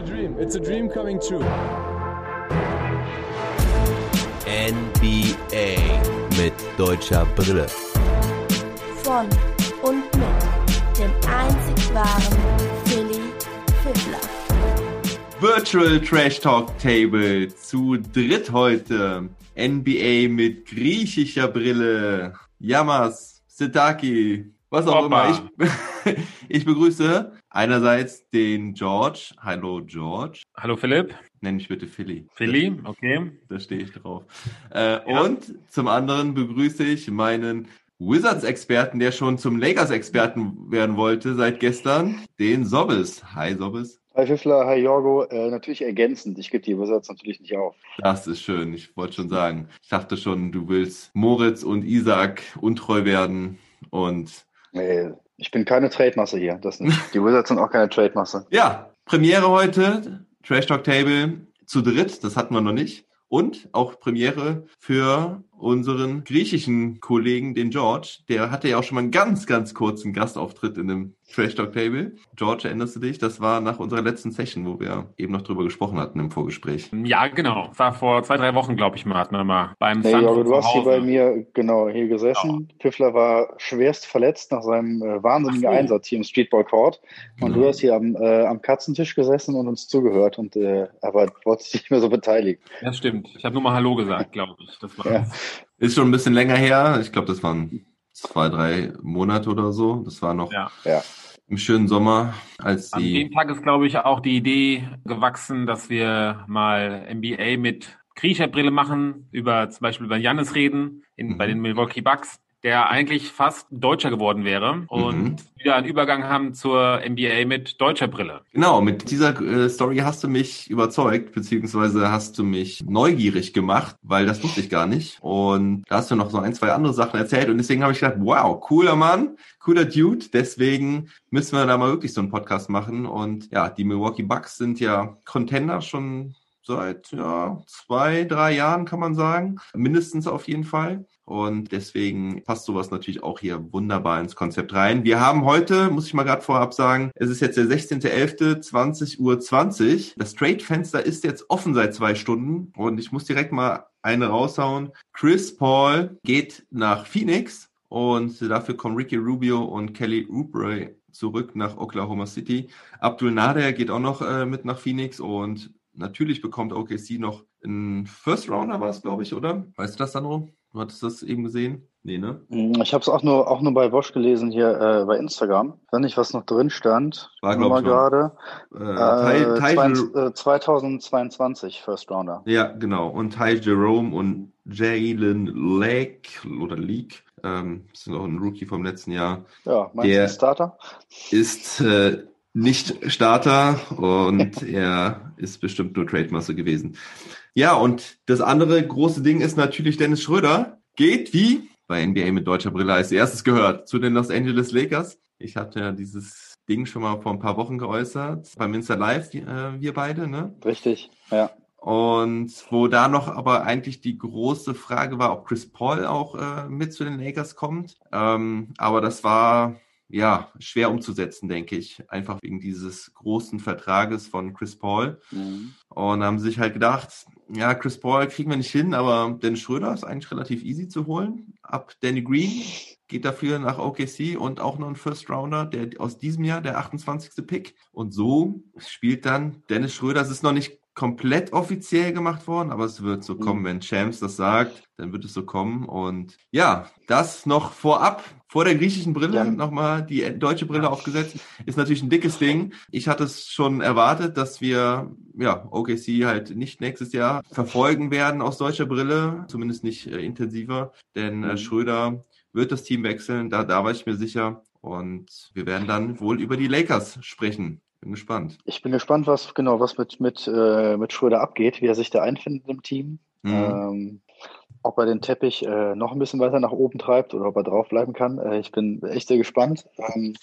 a dream. It's a dream coming true. NBA mit deutscher Brille. Von und mit dem einzig wahren Philly Fiddler. Virtual Trash Talk Table zu dritt heute. NBA mit griechischer Brille. Yamas, Sitaki, was auch Opa. immer. Ich, ich begrüße einerseits den George. Hallo George. Hallo Philipp. Nenn mich bitte Philly. Philly, okay. Da stehe ich drauf. Äh, Ja. Und zum anderen begrüße ich meinen Wizards-Experten, der schon zum Lakers-Experten werden wollte seit gestern, den Sobbes. Hi Sobbes. Hi Fiffler, hi Jorgo. Äh, natürlich ergänzend. Ich gebe die Wizards natürlich nicht auf. Das ist schön. Ich wollte schon sagen. Ich dachte schon, du willst Moritz und Isaac untreu werden. Und Nee, ich bin keine Trade-Masse hier. Das nicht. Die Wizards sind auch keine Trade-Masse. ja, Premiere heute. Trash Talk Table zu dritt. Das hatten wir noch nicht. Und auch Premiere für unseren griechischen Kollegen, den George. Der hatte ja auch schon mal einen ganz, ganz kurzen Gastauftritt in dem Trash Talk Table. George, erinnerst du dich? Das war nach unserer letzten Session, wo wir eben noch drüber gesprochen hatten im Vorgespräch. Ja, genau. War vor zwei, drei Wochen, glaube ich mal, hatten wir mal beim Sun Jorgo, du hast hier bei mir genau hier gesessen. Piffler war schwerst verletzt nach seinem äh, wahnsinnigen so. Einsatz hier im Streetball Court. Und Genau. du hast hier am, äh, am Katzentisch gesessen und uns zugehört und äh, aber wolltest dich nicht mehr so beteiligen. Das stimmt. Ich habe nur mal Hallo gesagt, glaube ich. Das war Ja. Ist schon ein bisschen länger her. Ich glaube, das waren zwei, drei Monate oder so. Das war noch Ja. Im schönen Sommer, als An die. dem Tag ist, glaube ich, auch die Idee gewachsen, dass wir mal NBA mit griechischer Brille machen, über zum Beispiel über Jannis reden, in, Mhm. bei den Milwaukee Bucks, der eigentlich fast Deutscher geworden wäre und Mhm. wieder einen Übergang haben zur NBA mit deutscher Brille. Genau, mit dieser äh, Story hast du mich überzeugt, beziehungsweise hast du mich neugierig gemacht, weil das wusste ich gar nicht. Und da hast du noch so ein, zwei andere Sachen erzählt und deswegen habe ich gedacht, wow, cooler Mann, cooler Dude. Deswegen müssen wir da mal wirklich so einen Podcast machen. Und ja, die Milwaukee Bucks sind ja Contender schon seit ja, zwei, drei Jahren, kann man sagen. Mindestens auf jeden Fall. Und deswegen passt sowas natürlich auch hier wunderbar ins Konzept rein. Wir haben heute, muss ich mal gerade vorab sagen, es ist jetzt der 16.11., 20.20 Uhr. Das Trade-Fenster ist jetzt offen seit zwei Stunden und ich muss direkt mal eine raushauen. Chris Paul geht nach Phoenix und dafür kommen Ricky Rubio und Kelly Oubre zurück nach Oklahoma City. Abdul Nader geht auch noch äh, mit nach Phoenix und natürlich bekommt OKC noch einen First Rounder, war es, glaube ich, oder? Weißt du das, Sandro? Du hattest das eben gesehen? Nee, ne? Mm, Ich habe es auch nur auch nur bei Wosch gelesen hier äh, bei Instagram. Ich weiß nicht, was noch drin stand. War, Nur glaub mal ich, gerade. Äh, Äh, Ty, Ty, 20, äh, 2022 First Rounder. ja, genau. Und Ty Jerome und Jalen Lake oder Leak, ähm, das ist auch ein Rookie vom letzten Jahr, Ja, meinst Der- du Starter? ist äh, nicht Starter und er ist bestimmt nur Trade-Masse gewesen. Ja, und das andere große Ding ist natürlich Dennis Schröder. Geht wie bei NBA mit deutscher Brille als erstes gehört zu den Los Angeles Lakers. Ich hatte ja dieses Ding schon mal vor ein paar Wochen geäußert, beim Insta Live, äh, wir beide, ne? Richtig, ja. Und wo da noch aber eigentlich die große Frage war, ob Chris Paul auch äh, mit zu den Lakers kommt. Ähm, aber das war ja schwer umzusetzen, denke ich. Einfach wegen dieses großen Vertrages von Chris Paul. Mhm. Und haben sich halt gedacht, ja, Chris Paul kriegen wir nicht hin, aber Dennis Schröder ist eigentlich relativ easy zu holen. Ab Danny Green geht dafür nach OKC und auch noch ein First Rounder, der aus diesem Jahr, der 28. Pick. Und so spielt dann Dennis Schröder. Es ist noch nicht komplett offiziell gemacht worden, aber es wird so kommen, wenn Champs das sagt, dann wird es so kommen. Und ja, das noch vorab, vor der griechischen Brille, Ja. nochmal die deutsche Brille aufgesetzt, ist natürlich ein dickes Ding. Ich hatte es schon erwartet, dass wir ja OKC halt nicht nächstes Jahr verfolgen werden aus deutscher Brille, zumindest nicht äh, intensiver, denn äh, Mhm. Schröder wird das Team wechseln, da, da war ich mir sicher. Und wir werden dann wohl über die Lakers sprechen. Bin gespannt. Ich bin gespannt, was genau was mit mit äh, mit Schröder abgeht, wie er sich da einfindet im Team. Mhm. Ähm, ob er den Teppich äh, noch ein bisschen weiter nach oben treibt oder ob er draufbleiben kann. Äh, ich bin echt sehr gespannt. Ähm,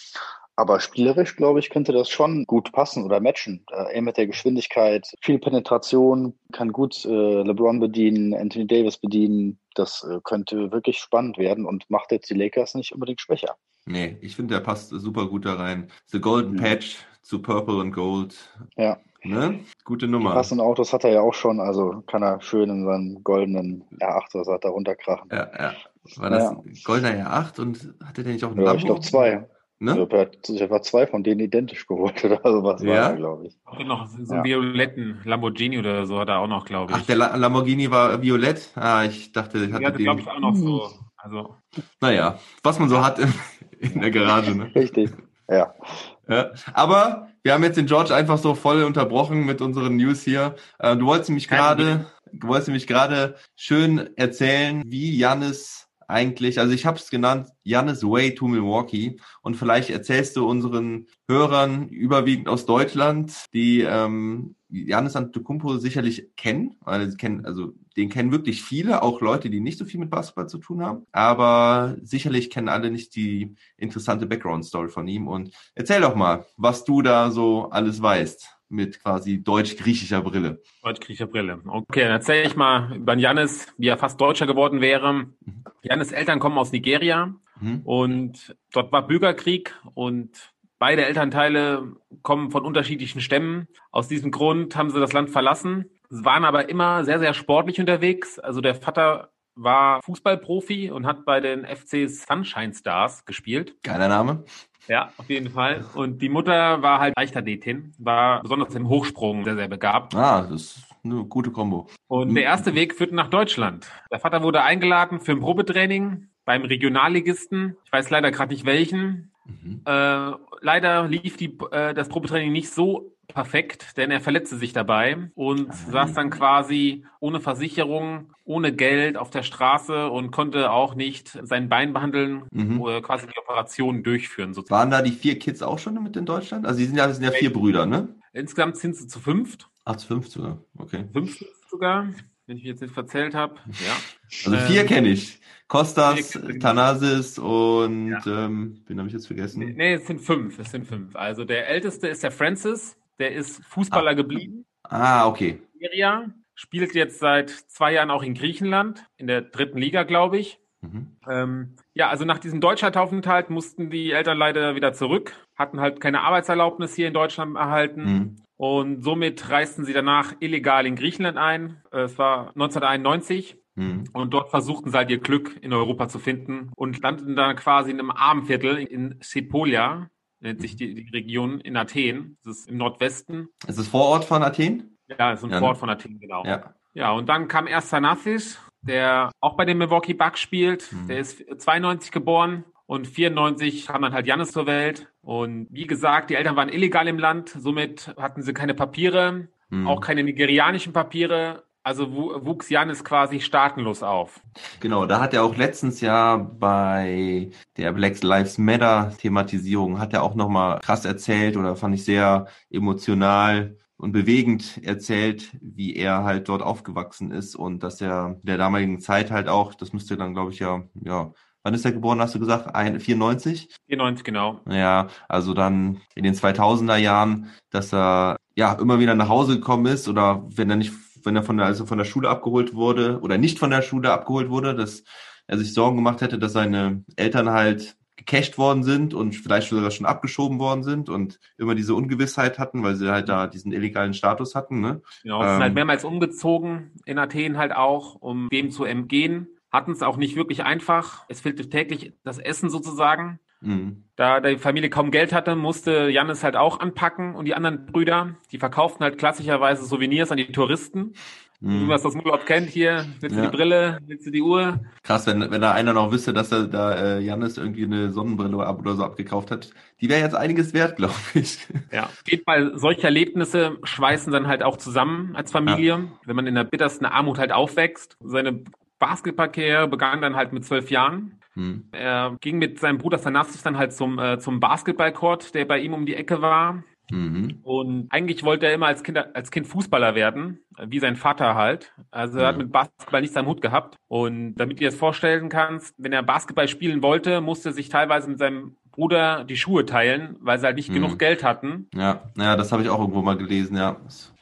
aber spielerisch, glaube ich, könnte das schon gut passen oder matchen. Äh, er mit der Geschwindigkeit, viel Penetration, kann gut äh, LeBron bedienen, Anthony Davis bedienen. Das äh, könnte wirklich spannend werden und macht jetzt die Lakers nicht unbedingt schwächer. Nee, ich finde, der passt super gut da rein. The Golden Mhm. Patch zu Purple und Gold. Ja. Ne? Gute Die Nummer. passenden Autos hat er ja auch schon, also kann er schön in seinem goldenen R8 oder so hat er runterkrachen. Ja, ja. War das Ja. goldener R8 und hatte der nicht auch einen Ja, Lambo? ich glaube zwei. Ne? Ich glaube, er hat sich etwa zwei von denen identisch geholt oder sowas Ja? war glaube ich. Auch noch so einen Ja. violetten Lamborghini oder so hat er auch noch, glaube ich. Ach, der La Lamborghini war violett? Ah, ich dachte, ich Die hatte hatte, glaube ich, den. auch noch so. Also, Naja, was man so hat in, in der Garage, ne? Richtig. Ja. Ja. Aber wir haben jetzt den George einfach so voll unterbrochen mit unseren News hier. Äh, du wolltest nämlich Kein gerade, du wolltest nämlich gerade schön erzählen, wie Jannis eigentlich, also ich habe es genannt, Jannis Way to Milwaukee. Und vielleicht erzählst du unseren Hörern überwiegend aus Deutschland, die ähm, Jannis Antetokounmpo sicherlich kennen, weil sie kennen, also den kennen wirklich viele, auch Leute, die nicht so viel mit Basketball zu tun haben. Aber sicherlich kennen alle nicht die interessante Background-Story von ihm. Und erzähl doch mal, was du da so alles weißt mit quasi deutsch-griechischer Brille. Deutsch-Griecher Brille. Okay, dann erzähle ich mal über den Jannis, wie er fast Deutscher geworden wäre. Jannis Eltern kommen aus Nigeria Mhm. und dort war Bürgerkrieg und beide Elternteile kommen von unterschiedlichen Stämmen. Aus diesem Grund haben sie das Land verlassen, waren aber immer sehr, sehr sportlich unterwegs. Also der Vater war Fußballprofi und hat bei den FC Sunshine Stars gespielt. Geiler Name. Ja, auf jeden Fall. Und die Mutter war halt Leichtathletin, war besonders im Hochsprung sehr, sehr begabt. Ah, das ist eine gute Kombo. Und der erste Weg führte nach Deutschland. Der Vater wurde eingeladen für ein Probetraining beim Regionalligisten. Ich weiß leider gerade nicht welchen. Mhm. Äh, leider lief die, äh, das Probetraining nicht so perfekt, denn er verletzte sich dabei und saß dann quasi ohne Versicherung, ohne Geld auf der Straße und konnte auch nicht sein Bein behandeln Mhm. oder quasi die Operation durchführen. Sozusagen. Waren da die vier Kids auch schon mit in Deutschland? Also die sind ja, das sind ja vier Brüder, ne? Insgesamt sind sie zu fünft, Ach, zu fünf sogar. Okay. fünf sogar, wenn ich mich jetzt nicht verzählt habe. Ja. Also vier Ähm, kenne ich. Kostas. Thanasis und Ja. ähm, wen habe ich jetzt vergessen? Nee, nee, es sind fünf. Es sind fünf. Also der älteste ist der Francis, der ist Fußballer geblieben. Ah, okay. Nigeria, spielt jetzt seit zwei Jahren auch in Griechenland, in der dritten Liga, glaube ich. Mhm. Ähm, ja, also nach diesem Deutschlandaufenthalt mussten die Eltern leider wieder zurück, hatten halt keine Arbeitserlaubnis hier in Deutschland erhalten. Mhm. Und somit reisten sie danach illegal in Griechenland ein. Äh, Es war 1991. Mhm. Und dort versuchten sie halt ihr Glück in Europa zu finden und landeten dann quasi in einem Armenviertel in Sepolia, nennt sich die, die Region in Athen. Das ist im Nordwesten. Ist es Vorort von Athen? Ja, das ist ein Ja, ne? Vorort von Athen, genau. Ja. Ja, und dann kam erst Sanathis, der auch bei den Milwaukee Bucks spielt. Mhm. Der ist 92 geboren und 94 kam dann halt Jannis zur Welt. Und wie gesagt, die Eltern waren illegal im Land, somit hatten sie keine Papiere, Mhm. auch keine nigerianischen Papiere. Also wu- wuchs Jannis quasi staatenlos auf. Genau, da hat er auch letztens ja bei der Black Lives Matter Thematisierung hat er auch nochmal krass erzählt oder fand ich sehr emotional und bewegend erzählt, wie er halt dort aufgewachsen ist und dass er in der damaligen Zeit halt auch, das müsste dann glaube ich ja, ja, wann ist er geboren, hast du gesagt? Ein, 94? 94, genau. Ja, also dann in den 2000er Jahren, dass er ja immer wieder nach Hause gekommen ist oder wenn er nicht, wenn er von der, also von der Schule abgeholt wurde oder nicht von der Schule abgeholt wurde, dass er sich Sorgen gemacht hätte, dass seine Eltern halt gecasht worden sind und vielleicht sogar schon abgeschoben worden sind und immer diese Ungewissheit hatten, weil sie halt da diesen illegalen Status hatten, ne? Genau, es sind Ähm. halt mehrmals umgezogen in Athen halt auch, um dem zu entgehen. Hatten es auch nicht wirklich einfach. Es fehlte täglich das Essen sozusagen. Mhm. Da die Familie kaum Geld hatte, musste Jannis halt auch anpacken und die anderen Brüder, die verkauften halt klassischerweise Souvenirs an die Touristen. Wie Mhm. man es aus dem Urlaub kennt, hier, willst du Ja. die Brille, willst du die Uhr? Krass, wenn, wenn da einer noch wüsste, dass er da äh, Janis irgendwie eine Sonnenbrille ab oder so abgekauft hat. Die wäre jetzt einiges wert, glaube ich. Ja. Auf jeden Fall, solche Erlebnisse schweißen dann halt auch zusammen als Familie, wenn man in der bittersten Armut halt aufwächst. Seine Basketballkarriere begann dann halt mit zwölf Jahren. Hm. Er ging mit seinem Bruder Sanastis dann halt zum, äh, zum Basketballcourt, der bei ihm um die Ecke war. Mhm. Und eigentlich wollte er immer als Kind, als Kind Fußballer werden, wie sein Vater halt. Also er hat Mhm. mit Basketball nichts am Hut gehabt. Und damit du dir das vorstellen kannst, wenn er Basketball spielen wollte, musste er sich teilweise mit seinem Bruder die Schuhe teilen, weil sie halt nicht Mhm. genug Geld hatten. Ja, ja, das habe ich auch irgendwo mal gelesen, ja.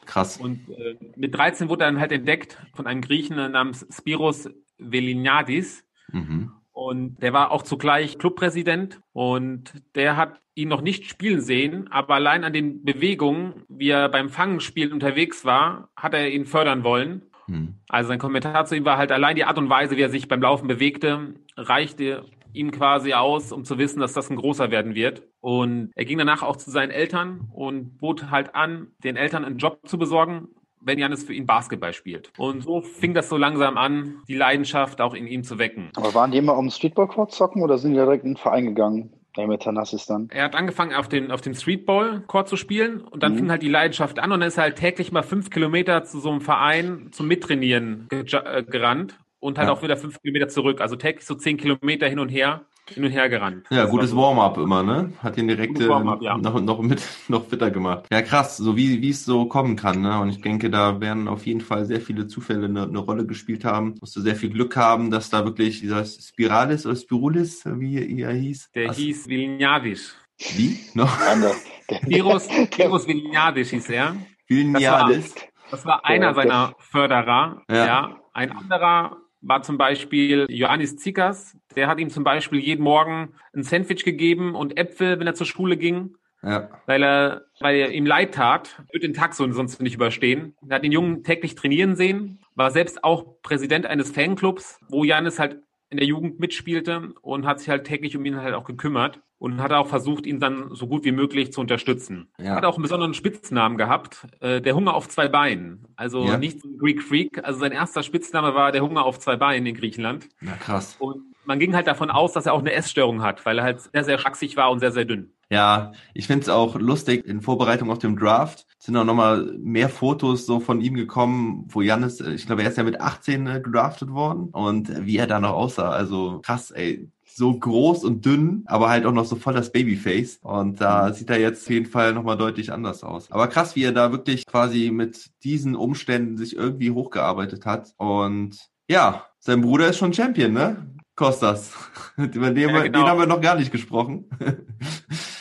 Krass. Und äh, mit 13 wurde er dann halt entdeckt von einem Griechen namens Spiros Veliniadis. Mhm. Und der war auch zugleich Clubpräsident und der hat ihn noch nicht spielen sehen, aber allein an den Bewegungen, wie er beim Fangenspielen unterwegs war, hat er ihn fördern wollen. Hm. Also sein Kommentar zu ihm war halt allein die Art und Weise, wie er sich beim Laufen bewegte, reichte ihm quasi aus, um zu wissen, dass das ein großer werden wird. Und er ging danach auch zu seinen Eltern und bot halt an, den Eltern einen Job zu besorgen, wenn Janis für ihn Basketball spielt. Und so fing das so langsam an, die Leidenschaft auch in ihm zu wecken. Aber waren die immer um Streetball-Court zocken oder sind die direkt in den Verein gegangen? Der mit Tanassis dann. Er hat angefangen, auf dem, auf dem Streetball-Court zu spielen und dann Mhm. fing halt die Leidenschaft an und dann ist er halt täglich mal fünf Kilometer zu so einem Verein zum Mittrainieren äh, gerannt und halt Ja. auch wieder fünf Kilometer zurück. Also täglich so zehn Kilometer hin und her, hin und her gerannt. Ja, Das gutes war Warm-up immer, ne? Hat ihn direkt äh, Warm-up, ja. noch, noch mit noch fitter gemacht. Ja, krass, so wie wie es so kommen kann, ne? Und ich denke, da werden auf jeden Fall sehr viele Zufälle eine, eine Rolle gespielt haben. Musst du sehr viel Glück haben, dass da wirklich dieser Spiralis oder Spirulis, wie er hieß. Der Was? hieß Vilniavisch. Wie? Noch? Anders. Virus, Virus Vilniavisch hieß er. Vilnialis. Das war einer Der- seiner Förderer. Ja. Ja. Ein anderer war zum Beispiel Johannes Zikas. Der hat ihm zum Beispiel jeden Morgen ein Sandwich gegeben und Äpfel, wenn er zur Schule ging, Ja. weil er, weil er ihm leid tat, wird den Tag so sonst nicht überstehen. Er hat den Jungen täglich trainieren sehen, war selbst auch Präsident eines Fanclubs, wo Janis halt in der Jugend mitspielte und hat sich halt täglich um ihn halt auch gekümmert und hat auch versucht, ihn dann so gut wie möglich zu unterstützen. Ja. Hat auch einen besonderen Spitznamen gehabt, äh, der Hunger auf zwei Beinen. Also Ja. nicht Greek Freak, also sein erster Spitzname war der Hunger auf zwei Beinen in Griechenland. Na krass. Und man ging halt davon aus, dass er auch eine Essstörung hat, weil er halt sehr, sehr schlaksig war und sehr, sehr dünn. Ja, ich find's auch lustig, in Vorbereitung auf dem Draft sind auch nochmal mehr Fotos so von ihm gekommen, wo Jannis, äh, ich glaube, er ist ja mit 18 äh, gedraftet worden und wie er da noch aussah. Also krass, ey. So groß und dünn, aber halt auch noch so voll das Babyface. Und da sieht er jetzt auf jeden Fall nochmal deutlich anders aus. Aber krass, wie er da wirklich quasi mit diesen Umständen sich irgendwie hochgearbeitet hat. Und ja, sein Bruder ist schon Champion, ne? Kostas. Über den, Ja, genau. den haben wir noch gar nicht gesprochen.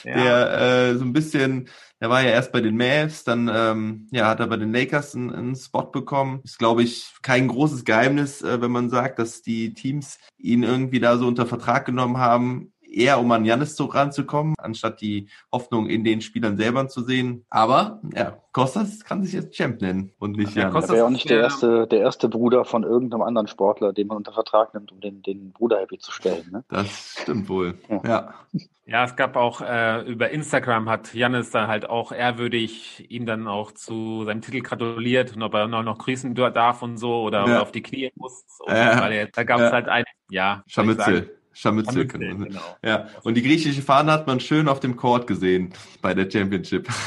Der äh, so ein bisschen, der war ja erst bei den Mavs, dann ähm, ja, hat er bei den Lakers einen, einen Spot bekommen. Ist, glaube ich, kein großes Geheimnis, äh, wenn man sagt, dass die Teams ihn irgendwie da so unter Vertrag genommen haben, eher um an Janis so ranzukommen, anstatt die Hoffnung in den Spielern selber zu sehen. Aber ja, Kostas kann sich jetzt Champ nennen und nicht Ja, Janis. Kostas- Er wäre auch nicht der erste, der erste Bruder von irgendeinem anderen Sportler, den man unter Vertrag nimmt, um den, den Bruder happy zu stellen. Ne? Das stimmt wohl. Ja. Ja. Ja, es gab auch äh, über Instagram hat Jannis da halt auch ehrwürdig ihm dann auch zu seinem Titel gratuliert und ob er noch, noch grüßen darf und so oder ob Ja. er auf die Knie muss. Und, Ja. weil er, da gab es Ja. halt ein, ja, Scharmützel. Scharmützel. Scharmützel, können wir- genau. Ja, und die griechische Fahne hat man schön auf dem Court gesehen bei der Championship.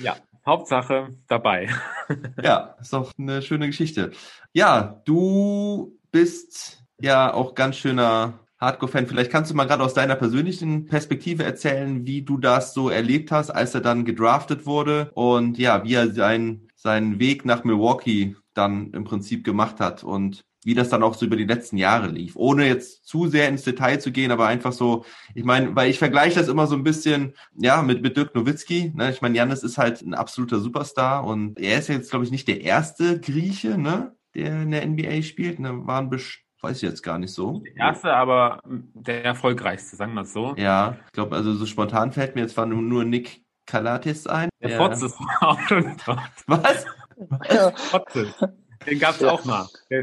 Ja, Hauptsache dabei. Ja, ist doch eine schöne Geschichte. Ja, du bist ja auch ganz schöner Hardcore-Fan. Vielleicht kannst du mal gerade aus deiner persönlichen Perspektive erzählen, wie du das so erlebt hast, als er dann gedraftet wurde und ja, wie er seinen, seinen Weg nach Milwaukee dann im Prinzip gemacht hat und wie das dann auch so über die letzten Jahre lief. Ohne jetzt zu sehr ins Detail zu gehen, aber einfach so, ich meine, weil ich vergleiche das immer so ein bisschen, ja, mit, mit Dirk Nowitzki. Ne? Ich meine, Janis ist halt ein absoluter Superstar und er ist jetzt, glaube ich, nicht der erste Grieche, ne, der in der NBA spielt. Ne? Waren best weiß ich jetzt gar nicht so. Der erste, aber der erfolgreichste, sagen wir es so. Ja, ich glaube, also so spontan fällt mir jetzt zwar nur, nur Nick Kalatis ein. Der Ja. Fotz ist auch schon Was? Ja, Fotze. Den gab es Ja. auch mal. Ja,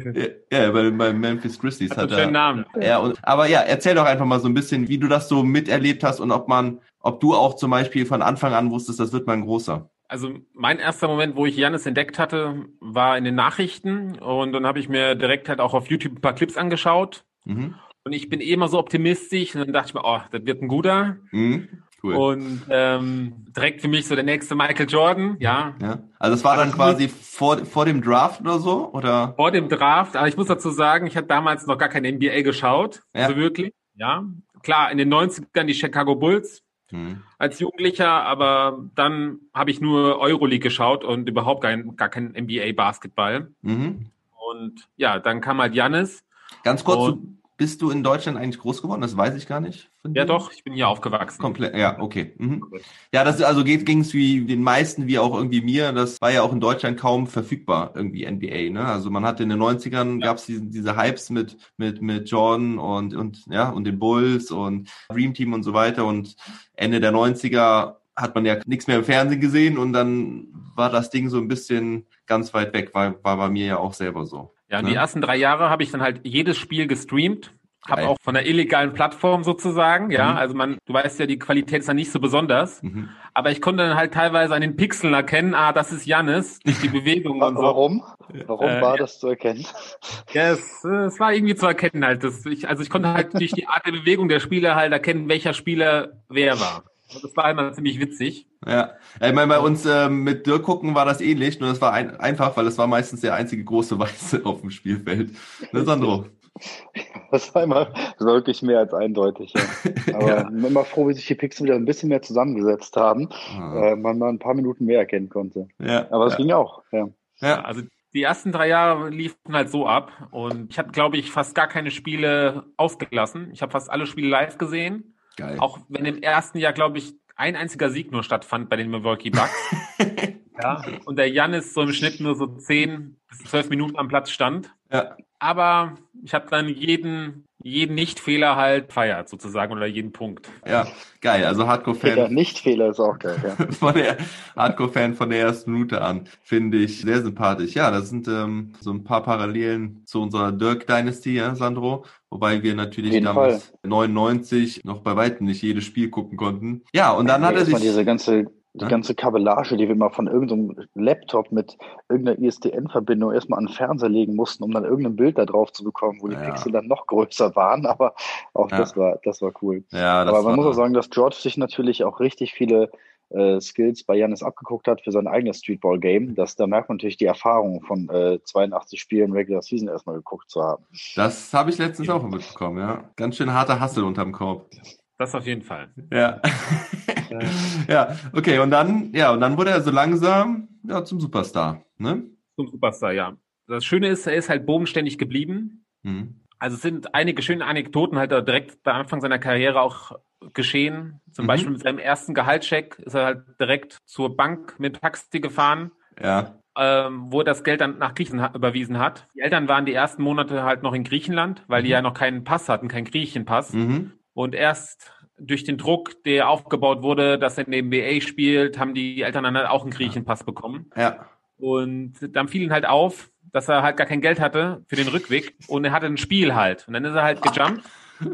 ja, bei, bei Memphis Grizzlies Hat hat einen er. schönen Namen. Ja, und, aber ja, erzähl doch einfach mal so ein bisschen, wie du das so miterlebt hast und ob man, ob du auch zum Beispiel von Anfang an wusstest, das wird mal ein großer. Also mein erster Moment, wo ich Janis entdeckt hatte, war in den Nachrichten und dann habe ich mir direkt halt auch auf YouTube ein paar Clips angeschaut Mhm. und ich bin eh immer so optimistisch und dann dachte ich mir, oh, das wird ein guter Mhm. Cool. und ähm, direkt für mich so der nächste Michael Jordan, ja. ja. Also es war dann quasi vor, vor dem Draft oder so? Oder? Vor dem Draft, aber ich muss dazu sagen, ich hatte damals noch gar keine NBA geschaut, Ja. so wirklich, ja. Klar, in den 90ern die Chicago Bulls, Mhm. als Jugendlicher, aber dann habe ich nur Euroleague geschaut und überhaupt kein, gar kein NBA-Basketball. Mhm. Und ja, dann kam halt Janis. Ganz kurz, Und- Bist du in Deutschland eigentlich groß geworden? Das weiß ich gar nicht. Ja, dir. doch, ich bin hier aufgewachsen. Komplett, ja, okay. Mhm. Ja, das also geht ging's wie den meisten, wie auch irgendwie mir. Das war ja auch in Deutschland kaum verfügbar, irgendwie NBA. Ne? Also man hatte in den 90ern gab's diese, diese Hypes mit mit mit Jordan und und ja und den Bulls und Dream Team und so weiter. Und Ende der 90er hat man ja nichts mehr im Fernsehen gesehen und dann war das Ding so ein bisschen ganz weit weg. War war bei mir ja auch selber so. Ja, und Ja. die ersten drei Jahre habe ich dann halt jedes Spiel gestreamt. Hab Geil. auch von der illegalen Plattform sozusagen, ja. Mhm. Also man, du weißt ja, die Qualität ist ja nicht so besonders. Mhm. Aber ich konnte dann halt teilweise an den Pixeln erkennen, ah, das ist Jannis, durch die Bewegung und so. Warum? Warum Äh, war ja. das zu erkennen? Ja, es, es war irgendwie zu erkennen halt. Das, ich, also ich konnte halt durch die Art der Bewegung der Spieler halt erkennen, welcher Spieler wer war. Das war immer ziemlich witzig. Ja, ich meine, bei uns ähm, mit Dirk gucken war das ähnlich, nur das war ein, einfach, weil es war meistens der einzige große Weiße auf dem Spielfeld. Ne, Sandro? Das war immer, das war wirklich mehr als eindeutig. Ja. Aber Ja. ich bin immer froh, wie sich die Pixel wieder ein bisschen mehr zusammengesetzt haben, Ah, äh, man mal ein paar Minuten mehr erkennen konnte. ja, Aber es ja, ging auch. Ja. Ja, also die ersten drei Jahre liefen halt so ab und ich habe, glaube ich, fast gar keine Spiele ausgelassen. Ich habe fast alle Spiele live gesehen, geil. auch wenn im ersten Jahr, glaube ich, ein einziger Sieg nur stattfand bei den Milwaukee Bucks. ja, und der Janis so im Schnitt nur so zehn bis zwölf Minuten am Platz stand. Ja, Aber ich habe dann jeden, jeden Nicht-Fehler halt feiert sozusagen oder jeden Punkt. ja, geil. Also Hardcore-Fan Nicht-Fehler ist auch geil. Ja. von der Hardcore-Fan von der ersten Minute an. Finde ich sehr sympathisch. Ja, das sind ähm, so ein paar Parallelen zu unserer Dirk Dynasty, ja, Sandro. Wobei wir natürlich damals 99 noch bei weitem nicht jedes Spiel gucken konnten. Ja, und dann hat er sich. diese ganze, die Ja? ganze Kabellage, die wir mal von irgendeinem Laptop mit irgendeiner ISDN-Verbindung erstmal an den Fernseher legen mussten, um dann irgendein Bild da drauf zu bekommen, wo die Ja. Pixel dann noch größer waren. Aber auch Ja. das war, das war cool. Ja, das Aber man war, muss auch sagen, dass George sich natürlich auch richtig viele äh, Skills bei Janis abgeguckt hat für sein eigenes Streetball-Game. Das, da merkt man natürlich die Erfahrung von äh, 82 Spielen Regular Season erstmal geguckt zu haben. Das habe ich letztens auch mitbekommen, ja. Ganz schön harter Hassel unterm Korb. Das auf jeden Fall. Ja. ja, okay, und dann, ja, und dann wurde er so langsam ja, zum Superstar, ne? Zum Superstar, ja. Das Schöne ist, er ist halt bodenständig geblieben. Mhm. Also es sind einige schöne Anekdoten halt direkt bei Anfang seiner Karriere auch geschehen. Zum Mhm. Beispiel mit seinem ersten Gehaltscheck ist er halt direkt zur Bank mit Taxi gefahren, Ja, ähm, wo er das Geld dann nach Griechenland überwiesen hat. Die Eltern waren die ersten Monate halt noch in Griechenland, weil die Mhm. ja noch keinen Pass hatten, keinen Griechenpass. mhm. Und erst durch den Druck, der aufgebaut wurde, dass er in der NBA spielt, haben die Eltern dann halt auch einen Griechenpass bekommen. ja, Und dann fiel ihm halt auf, dass er halt gar kein Geld hatte für den Rückweg und er hatte ein Spiel halt. Und dann ist er halt gejumpt.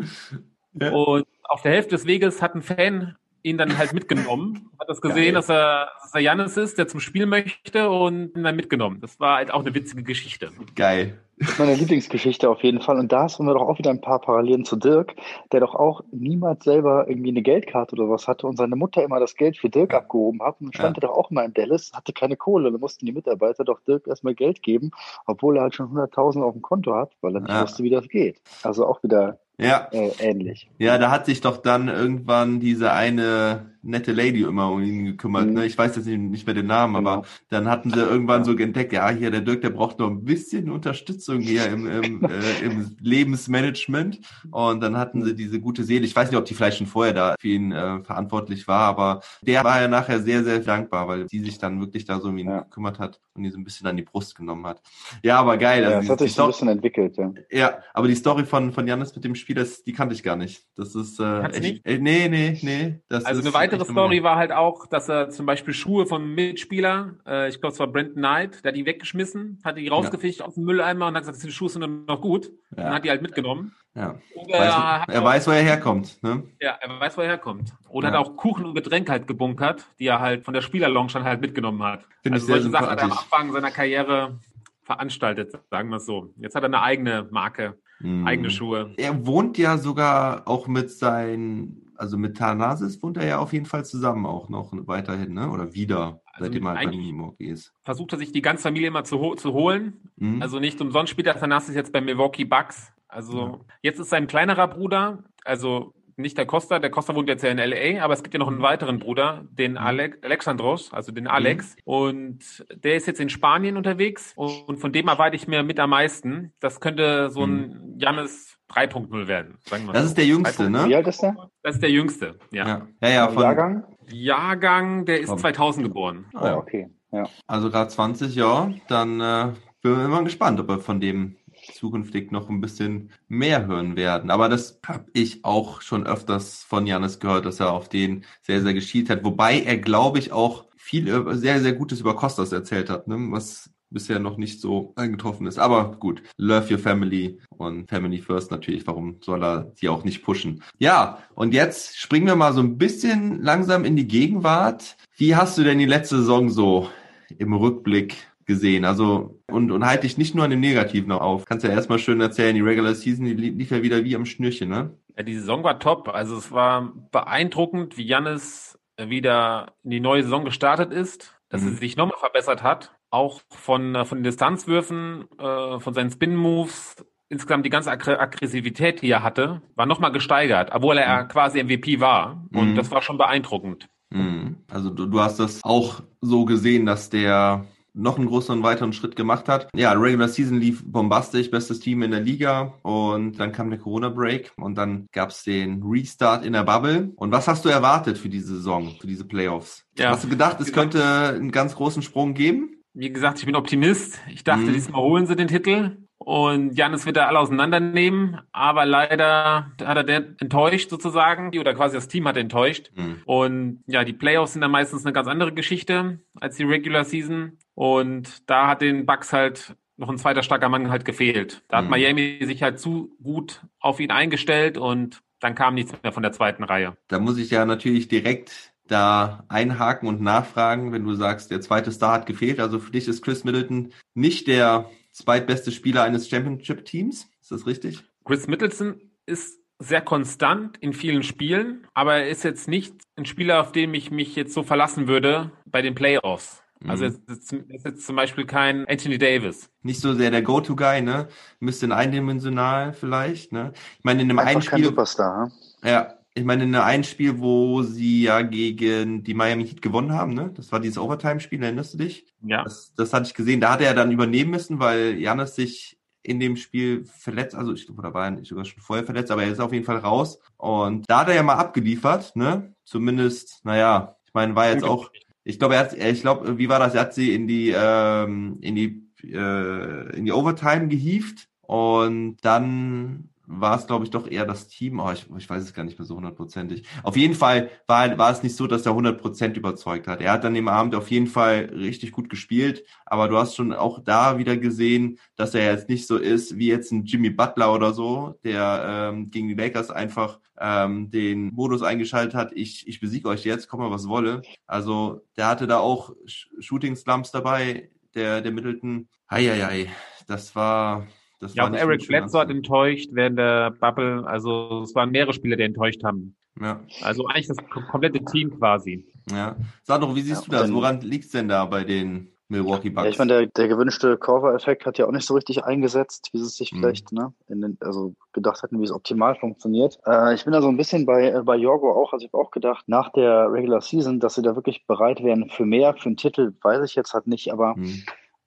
Ja. Und auf der Hälfte des Weges hat ein Fan ihn dann halt mitgenommen, hat das gesehen, Geil. dass er, dass er Janis ist, der zum Spiel möchte und ihn dann mitgenommen. Das war halt auch eine witzige Geschichte. geil. Das ist meine Lieblingsgeschichte auf jeden Fall. Und da haben wir doch auch wieder ein paar Parallelen zu Dirk, der doch auch niemals selber irgendwie eine Geldkarte oder was hatte und seine Mutter immer das Geld für Dirk abgehoben hat. Und dann stand Ja. er doch auch mal in Dallas, hatte keine Kohle. Da mussten die Mitarbeiter doch Dirk erstmal Geld geben, obwohl er halt schon 100.000 auf dem Konto hat, weil er nicht Ja. wusste, wie das geht. Also auch wieder Ja, äh, ähnlich. ja, da hat sich doch dann irgendwann diese eine nette Lady immer um ihn gekümmert, Mhm. ne? Ich weiß jetzt nicht, nicht mehr den Namen, Genau. aber dann hatten sie irgendwann so entdeckt, ja, hier, der Dirk, der braucht noch ein bisschen Unterstützung hier im, im, äh, im Lebensmanagement. Und dann hatten sie diese gute Seele. Ich weiß nicht, ob die vielleicht schon vorher da für ihn äh, verantwortlich war, aber der war ja nachher sehr, sehr dankbar, weil die sich dann wirklich da so um ihn Ja. gekümmert hat und ihn so ein bisschen an die Brust genommen hat. Ja, aber geil. Ja, Also das hat sich so ein bisschen entwickelt. Ja. ja, aber die Story von, von Janis mit dem Spiel, das, die kannte ich gar nicht. Das ist äh, echt, äh, nee, nee, nee. Das Also eine weitere Story war halt auch, dass er zum Beispiel Schuhe von Mitspieler, äh, ich glaube es war Brandon Knight, der hat die weggeschmissen, hat die rausgefischt aus dem Mülleimer und hat gesagt, die Schuhe sind noch gut. Ja. Und hat die halt mitgenommen. Ja. Und Weiß, er, auch, weiß, wo er herkommt. Ne? ja, er weiß, wo er herkommt. Und Ja. hat auch Kuchen und Getränke halt gebunkert, die er halt von der Spielerlounge dann halt mitgenommen hat. Finde ich also sehr solche Sachen hat er am. Anfang seiner Karriere veranstaltet, sagen wir es so. Jetzt hat er eine eigene Marke, Mhm. eigene Schuhe. Er wohnt ja sogar auch mit seinen, also mit Thanasis wohnt er ja auf jeden Fall zusammen auch noch weiterhin, ne? Oder wieder, Also seitdem er bei Milwaukee ist. Versucht er sich die ganze Familie immer zu, ho zu holen. Mhm. Also nicht umsonst spielt der Thanasis jetzt bei Milwaukee Bucks. Also Ja. jetzt ist sein kleinerer Bruder, also nicht der Costa, der Costa wohnt jetzt ja in LA, aber es gibt ja noch einen weiteren Bruder, den Ale Alexandros, also den Alex. Und der ist jetzt in Spanien unterwegs und von dem erwarte ich mir mit am meisten. Das könnte so ein Jannis 3.0 werden. Sagen wir Das so. ist der Jüngste, 3.0. ne? Wie alt ist der? Das ist der Jüngste, ja. Ja, ja, ja von, Jahrgang? Jahrgang, der ist Komm. 2000 geboren. Ah, Oh, ja. okay. Ja. Also gerade 20, ja. Dann äh, bin ich mal gespannt, ob wir von dem zukünftig noch ein bisschen mehr hören werden. Aber das habe ich auch schon öfters von Janis gehört, dass er auf den sehr, sehr geschielt hat. Wobei er, glaube ich, auch viel sehr, sehr Gutes über Costas erzählt hat, ne? was bisher noch nicht so eingetroffen ist. Aber gut, love your family und family first natürlich. Warum soll er sie auch nicht pushen? Ja, und jetzt springen wir mal so ein bisschen langsam in die Gegenwart. Wie hast du denn die letzte Saison so im Rückblick gesehen? Also, und, und halt dich nicht nur an dem Negativen auf. Kannst ja erstmal schön erzählen, die Regular Season, die lief ja wieder wie am Schnürchen, ne? Ja, die Saison war top. Also es war beeindruckend, wie Jannis wieder in die neue Saison gestartet ist, dass Mhm. er sich nochmal verbessert hat. Auch von, äh, von den Distanzwürfen, äh, von seinen Spin-Moves, insgesamt die ganze Aggr Aggressivität, die er hatte, war nochmal gesteigert, obwohl er quasi MVP war. Und Mhm. das war schon beeindruckend. Mhm. Also du, du hast das auch so gesehen, dass der noch einen größeren weiteren Schritt gemacht hat. Ja, Regular Season lief bombastisch, bestes Team in der Liga und dann kam der Corona-Break und dann gab's den Restart in der Bubble. Und was hast du erwartet für diese Saison, für diese Playoffs? Ja. Hast du gedacht, es könnte einen ganz großen Sprung geben? Wie gesagt, ich bin Optimist. Ich dachte, Mhm. diesmal holen sie den Titel. Und Janis wird da alle auseinandernehmen, aber leider hat er enttäuscht sozusagen, oder quasi das Team hat enttäuscht. Mhm. Und ja, die Playoffs sind dann meistens eine ganz andere Geschichte als die Regular Season. Und da hat den Bucks halt noch ein zweiter starker Mann halt gefehlt. Da hat Mhm. Miami sich halt zu gut auf ihn eingestellt und dann kam nichts mehr von der zweiten Reihe. Da muss ich ja natürlich direkt da einhaken und nachfragen, wenn du sagst, der zweite Star hat gefehlt. Also für dich ist Chris Middleton nicht der zweitbeste Spieler eines Championship-Teams. Ist das richtig? Chris Middleton ist sehr konstant in vielen Spielen, aber er ist jetzt nicht ein Spieler, auf den ich mich jetzt so verlassen würde bei den Playoffs. Also Mhm. es ist, ist jetzt zum Beispiel kein Anthony Davis. Nicht so sehr der Go-To-Guy, ne? Müsste eindimensional vielleicht, ne? Ich meine, in einem einen Einfach kein Spiel, Superstar. Hm? ja, ich meine, in einem Spiel, wo sie ja gegen die Miami Heat gewonnen haben, ne? Das war dieses Overtime-Spiel, erinnerst du dich? Ja. Das, das hatte ich gesehen. Da hat er dann übernehmen müssen, weil Janis sich in dem Spiel verletzt, also ich glaube, da war er nicht sogar schon vorher verletzt, aber er ist auf jeden Fall raus. Und da hat er ja mal abgeliefert, ne? Zumindest, naja, ich meine, war jetzt auch, ich glaube, er hat, ich glaube, wie war das? Er hat sie in die, ähm, in die, äh, in die Overtime gehievt und dann war es, glaube ich, doch eher das Team. Oh, ich, ich weiß es gar nicht mehr so hundertprozentig. Auf jeden Fall war, war es nicht so, dass er 100% überzeugt hat. Er hat dann im Abend auf jeden Fall richtig gut gespielt, aber du hast schon auch da wieder gesehen, dass er jetzt nicht so ist wie jetzt ein Jimmy Butler oder so, der ähm, gegen die Lakers einfach ähm, den Modus eingeschaltet hat, ich, ich besiege euch jetzt, komme was wolle. Also der hatte da auch Sh- Shooting Slumps dabei, der, der Middleton. Heieiei, das war... Das Ja, nicht Eric Bledsoe hat enttäuscht während der Bubble. Also es waren mehrere Spieler, die enttäuscht haben. Ja, Also eigentlich das kom- komplette Team quasi. ja. Sandro, wie siehst Ja, du das? wenn- Woran liegt's denn da bei den Milwaukee Bucks? Ja, ich meine, der, der gewünschte Cover-Effekt hat ja auch nicht so richtig eingesetzt, wie sie es sich Mhm. vielleicht ne, in den, also gedacht hätten, wie es optimal funktioniert. Äh, ich bin da so ein bisschen bei, äh, bei Jorgo auch, also ich habe auch gedacht, nach der Regular Season, dass sie da wirklich bereit wären für mehr, für einen Titel, weiß ich jetzt halt nicht, aber Hm.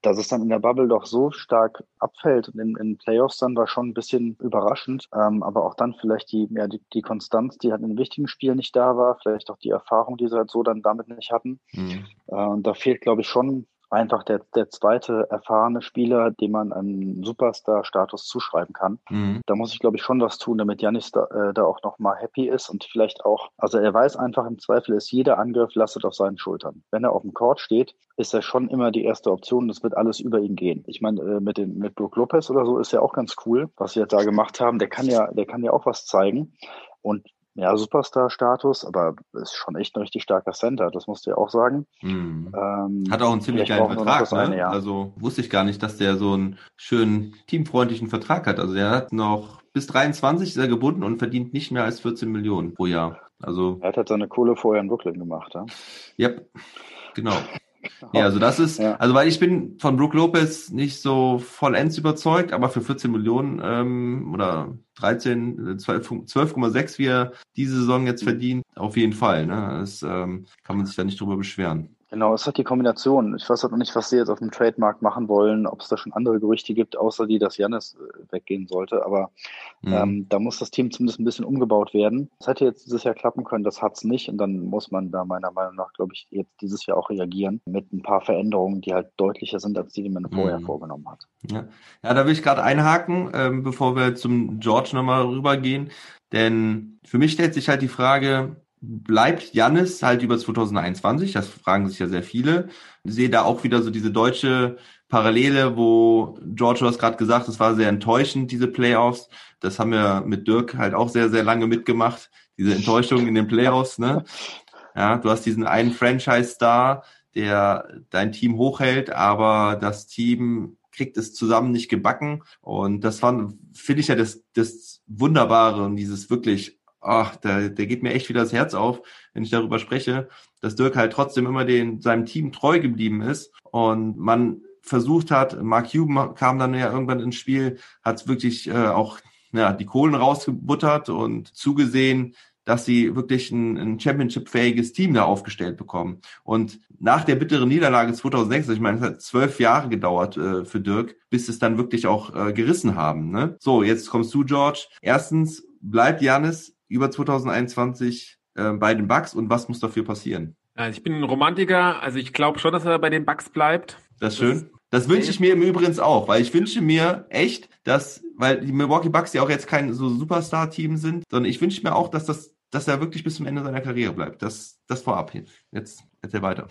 Dass es dann in der Bubble doch so stark abfällt und in, in Playoffs dann war schon ein bisschen überraschend. Ähm, aber auch dann vielleicht die, ja, die, die Konstanz, die halt in den wichtigen Spielen nicht da war, vielleicht auch die Erfahrung, die sie halt so dann damit nicht hatten. Hm. Äh, und da fehlt, glaube ich, schon einfach der, der zweite erfahrene Spieler, dem man einen Superstar-Status zuschreiben kann. Hm. Da muss ich, glaube ich, schon was tun, damit Janis da, äh, da auch nochmal happy ist und vielleicht auch, also er weiß einfach, im Zweifel ist jeder Angriff lastet auf seinen Schultern. Wenn er auf dem Court steht, ist er schon immer die erste Option. Das wird alles über ihn gehen. Ich meine, äh, mit dem, mit Brook Lopez oder so ist ja auch ganz cool, was sie jetzt da gemacht haben. Der kann ja, der kann ja auch was zeigen. Und ja, Superstar-Status, aber ist schon echt ein richtig starker Center, das musst du ja auch sagen. Hm. Ähm, Hat auch einen ziemlich geilen Vertrag, das eine ne? Jahr. Also wusste ich gar nicht, dass der so einen schönen teamfreundlichen Vertrag hat. Also der hat noch bis 23 ist er gebunden und verdient nicht mehr als 14 Millionen pro Jahr. Also, Er hat halt seine Kohle vorher in Brooklyn gemacht, ja. ja, genau. Ja, also das ist, Ja. also weil ich bin von Brook Lopez nicht so vollends überzeugt, aber für 14 Millionen ähm, oder 13, äh, 12 12,6, wie er diese Saison jetzt verdient, auf jeden Fall. Ne? Das ähm, kann man sich da nicht drüber beschweren. Genau, es hat die Kombination. Ich weiß halt noch nicht, was sie jetzt auf dem Trademark machen wollen, ob es da schon andere Gerüchte gibt, außer die, dass Janis äh, weggehen sollte. Aber Mhm. ähm, da muss das Team zumindest ein bisschen umgebaut werden. Das hätte jetzt dieses Jahr klappen können, das hat's nicht. Und dann muss man da meiner Meinung nach, glaube ich, jetzt dieses Jahr auch reagieren mit ein paar Veränderungen, die halt deutlicher sind, als die, die man vorher Mhm. vorgenommen hat. Ja. ja, da will ich gerade einhaken, ähm, bevor wir zum George nochmal rübergehen. Denn für mich stellt sich halt die Frage, bleibt Jannis halt über 2021? Das fragen sich ja sehr viele. Ich sehe da auch wieder so diese deutsche Parallele, wo George, hast gerade gesagt, es war sehr enttäuschend, diese Playoffs. Das haben wir mit Dirk halt auch sehr, sehr lange mitgemacht. Diese Enttäuschung in den Playoffs, ne? Ja, du hast diesen einen Franchise-Star, der dein Team hochhält, aber das Team kriegt es zusammen nicht gebacken. Und das war, finde ich ja das, das Wunderbare und dieses wirklich, ach, da, der geht mir echt wieder das Herz auf, wenn ich darüber spreche, dass Dirk halt trotzdem immer den, seinem Team treu geblieben ist und man versucht hat, Mark Cuban kam dann ja irgendwann ins Spiel, hat wirklich äh, auch ja, die Kohlen rausgebuttert und zugesehen, dass sie wirklich ein, ein Championship-fähiges Team da aufgestellt bekommen. Und nach der bitteren Niederlage 2006, ich meine, es hat zwölf Jahre gedauert äh, für Dirk, bis es dann wirklich auch äh, gerissen haben. Ne? So, jetzt kommst du, George. Erstens, bleibt Janis über 2021 äh, bei den Bucks und was muss dafür passieren? Also ich bin ein Romantiker, also ich glaube schon, dass er bei den Bucks bleibt. Das ist schön. Das wünsche ich mir im Übrigen auch, weil ich wünsche mir echt, dass, weil die Milwaukee Bucks ja auch jetzt kein so Superstar-Team sind, sondern ich wünsche mir auch, dass das, dass er wirklich bis zum Ende seiner Karriere bleibt. Das, das vorab. Jetzt erzähl weiter.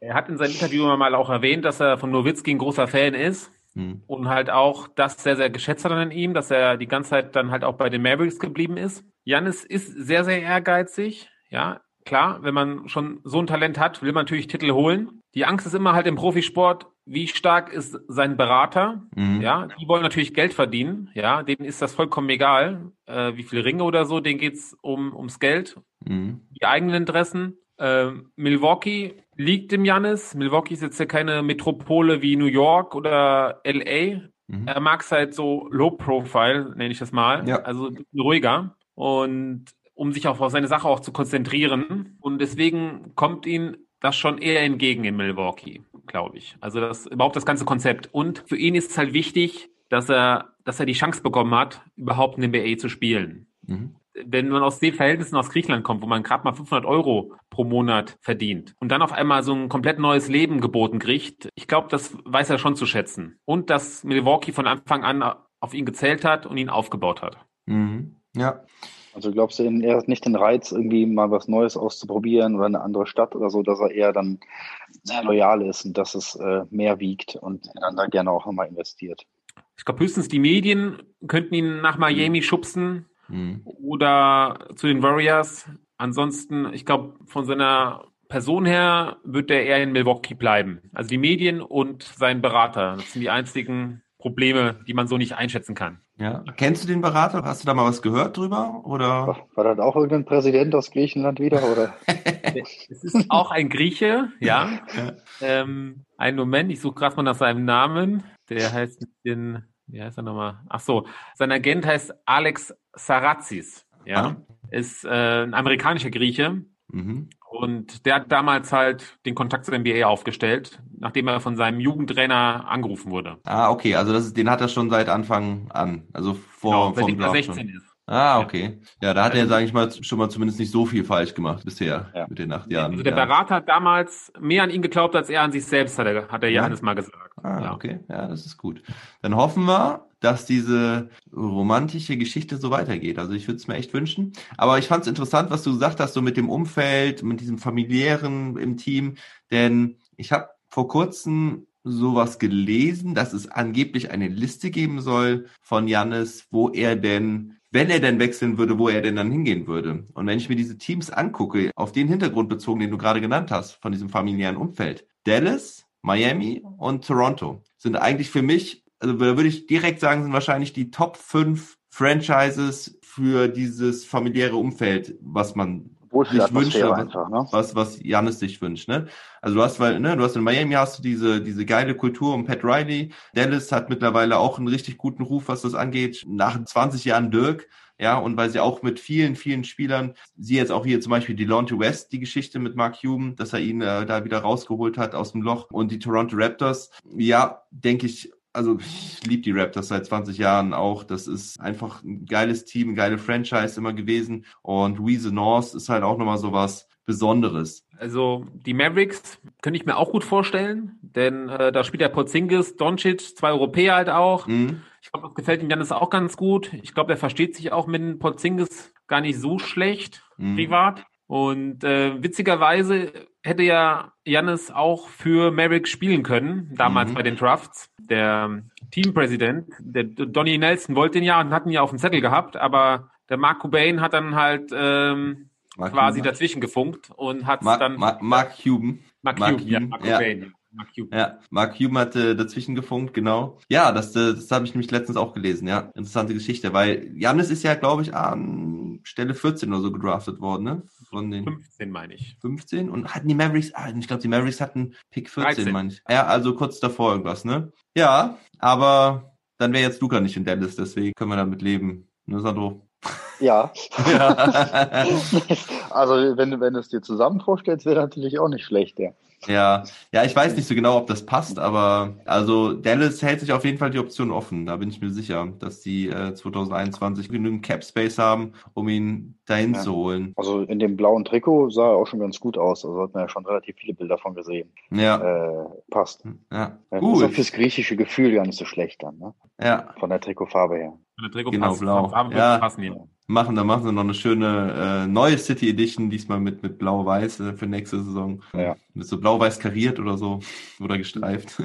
Er hat in seinem Interview mal auch erwähnt, dass er von Nowitzki ein großer Fan ist Hm. und halt auch das sehr, sehr geschätzt hat an ihm, dass er die ganze Zeit dann halt auch bei den Mavericks geblieben ist. Janis ist sehr, sehr ehrgeizig. Ja, klar, wenn man schon so ein Talent hat, will man natürlich Titel holen. Die Angst ist immer halt im Profisport, wie stark ist sein Berater? Mhm. Ja, die wollen natürlich Geld verdienen. Ja, denen ist das vollkommen egal, äh, wie viele Ringe oder so. Denen geht's um ums Geld, Mhm. die eigenen Interessen. Ähm, Milwaukee liegt dem Janis. Milwaukee ist jetzt ja keine Metropole wie New York oder LA. Mhm. Er mag es halt so Low Profile, nenne ich das mal. Ja. Also ruhiger. Und um sich auch auf seine Sache auch zu konzentrieren. Und deswegen kommt ihm das schon eher entgegen in Milwaukee, glaube ich. Also das überhaupt das ganze Konzept. Und für ihn ist es halt wichtig, dass er, dass er die Chance bekommen hat, überhaupt in der NBA zu spielen. Mhm. Wenn man aus den Verhältnissen aus Griechenland kommt, wo man gerade mal 500 Euro pro Monat verdient und dann auf einmal so ein komplett neues Leben geboten kriegt, ich glaube, das weiß er schon zu schätzen. Und dass Milwaukee von Anfang an auf ihn gezählt hat und ihn aufgebaut hat. Mhm. Ja. Also glaubst du, er hat nicht den Reiz, irgendwie mal was Neues auszuprobieren oder eine andere Stadt oder so, dass er eher dann sehr loyal ist und dass es äh, mehr wiegt und er dann da gerne auch nochmal investiert? Ich glaube, höchstens die Medien könnten ihn nach Miami schubsen Mhm. oder zu den Warriors. Ansonsten, ich glaube, von seiner Person her wird er eher in Milwaukee bleiben. Also die Medien und sein Berater, das sind die einzigen Probleme, die man so nicht einschätzen kann. Ja. Kennst du den Berater? Hast du da mal was gehört drüber? Oder? War, das auch irgendein Präsident aus Griechenland wieder? Oder? Es ist auch ein Grieche, ja. Ja. Ähm, einen Moment, ich suche gerade mal nach seinem Namen. Der heißt ein bisschen, wie heißt er nochmal? Ach so, sein Agent heißt Alex Sarazis, ja. Ah. Ist äh, ein amerikanischer Grieche. Mhm. Und der hat damals halt den Kontakt zur NBA aufgestellt, nachdem er von seinem Jugendtrainer angerufen wurde. Ah, okay. Also das ist, den hat er schon seit Anfang an. Also vor, Genau, vom seitdem er Draft 16 schon. ist. Ah, okay. Ja, da hat er, sage ich mal, schon mal zumindest nicht so viel falsch gemacht bisher Ja. mit den acht Jahren. Also der. Berater hat damals mehr an ihn geglaubt, als er an sich selbst, hat er, hat der Ja. Johannes mal gesagt. Ah, Ja. okay. Ja, das ist gut. Dann hoffen wir, dass diese romantische Geschichte so weitergeht. Also ich würde es mir echt wünschen. Aber ich fand es interessant, was du gesagt hast, so mit dem Umfeld, mit diesem familiären im Team. Denn ich habe vor kurzem sowas gelesen, dass es angeblich eine Liste geben soll von Jannis, wo er denn, wenn er denn wechseln würde, wo er denn dann hingehen würde. Und wenn ich mir diese Teams angucke, auf den Hintergrund bezogen, den du gerade genannt hast, von diesem familiären Umfeld, Dallas, Miami und Toronto sind eigentlich für mich, also da würde ich direkt sagen, sind wahrscheinlich die Top 5 Franchises für dieses familiäre Umfeld, was man Wohlfühlatmosphäre wünsche, einfach, ne? was, was Janis sich wünscht, ne? Also du hast, weil, ne, du hast in Miami hast du diese, diese geile Kultur um Pat Riley. Dallas hat mittlerweile auch einen richtig guten Ruf, was das angeht. Nach 20 Jahren Dirk, ja, und weil sie auch mit vielen, vielen Spielern, sie jetzt auch hier zum Beispiel Delonte West, die Geschichte mit Mark Cuban, dass er ihn äh, da wieder rausgeholt hat aus dem Loch und die Toronto Raptors, ja, denke ich, also ich liebe die Raptors seit 20 Jahren auch. Das ist einfach ein geiles Team, eine geile Franchise immer gewesen. Und Louise North ist halt auch nochmal so was Besonderes. Also die Mavericks könnte ich mir auch gut vorstellen, denn äh, da spielt der Porzingis, Doncic, zwei Europäer halt auch. Mhm. Ich glaube, das gefällt ihm Janis auch ganz gut. Ich glaube, der versteht sich auch mit dem Porzingis gar nicht so schlecht Mhm. privat. Und äh, witzigerweise hätte ja Jannis auch für Merrick spielen können, damals Mhm. bei den Drafts. Der Teampräsident, der Donny Nelson, wollte ihn ja und hat ihn ja auf dem Zettel gehabt, aber der Mark Cobain hat dann halt ähm, Mark quasi Cuban. dazwischen gefunkt und hat dann Mark, Mark Cuban. Mark Mark Cuban, ja, Cuban, Mark ja. Mark Cuban. Ja, Mark Cuban hat äh, dazwischen gefunkt, genau. Ja, das, das habe ich nämlich letztens auch gelesen, ja. Interessante Geschichte, weil Janis ist ja, glaube ich, an Stelle 14 oder so gedraftet worden, ne? Von den 15 meine ich. 15 und hatten die Mavericks, ah, ich glaube, die Mavericks hatten Pick 14, 13. meine ich. Ja, also kurz davor irgendwas, ne? Ja, aber dann wäre jetzt Luca nicht in Dallas, deswegen können wir damit leben. Ne, Sandro? Ja. ja. Also wenn, wenn du es dir zusammen vorstellst, wäre natürlich auch nicht schlecht, ja. Ja, ja, ich weiß nicht so genau, ob das passt, aber also Dallas hält sich auf jeden Fall die Option offen. Da bin ich mir sicher, dass die äh, 2021 genügend Cap Space haben, um ihn dahin Ja. zu holen. Also in dem blauen Trikot sah er auch schon ganz gut aus. Also hat man ja schon relativ viele Bilder von gesehen. Ja, Äh, passt. ja, Ist auch gut. fürs griechische Gefühl gar nicht so schlecht dann, ne? Ja, Von der Trikotfarbe her. Der Trikot Genau, passt, blau. Farbe Ja. passen hier. machen, dann machen sie noch eine schöne äh, neue City Edition, diesmal mit, mit Blau-Weiß äh, für nächste Saison. Ja. Mit so Blau-Weiß kariert oder so. Oder gestreift.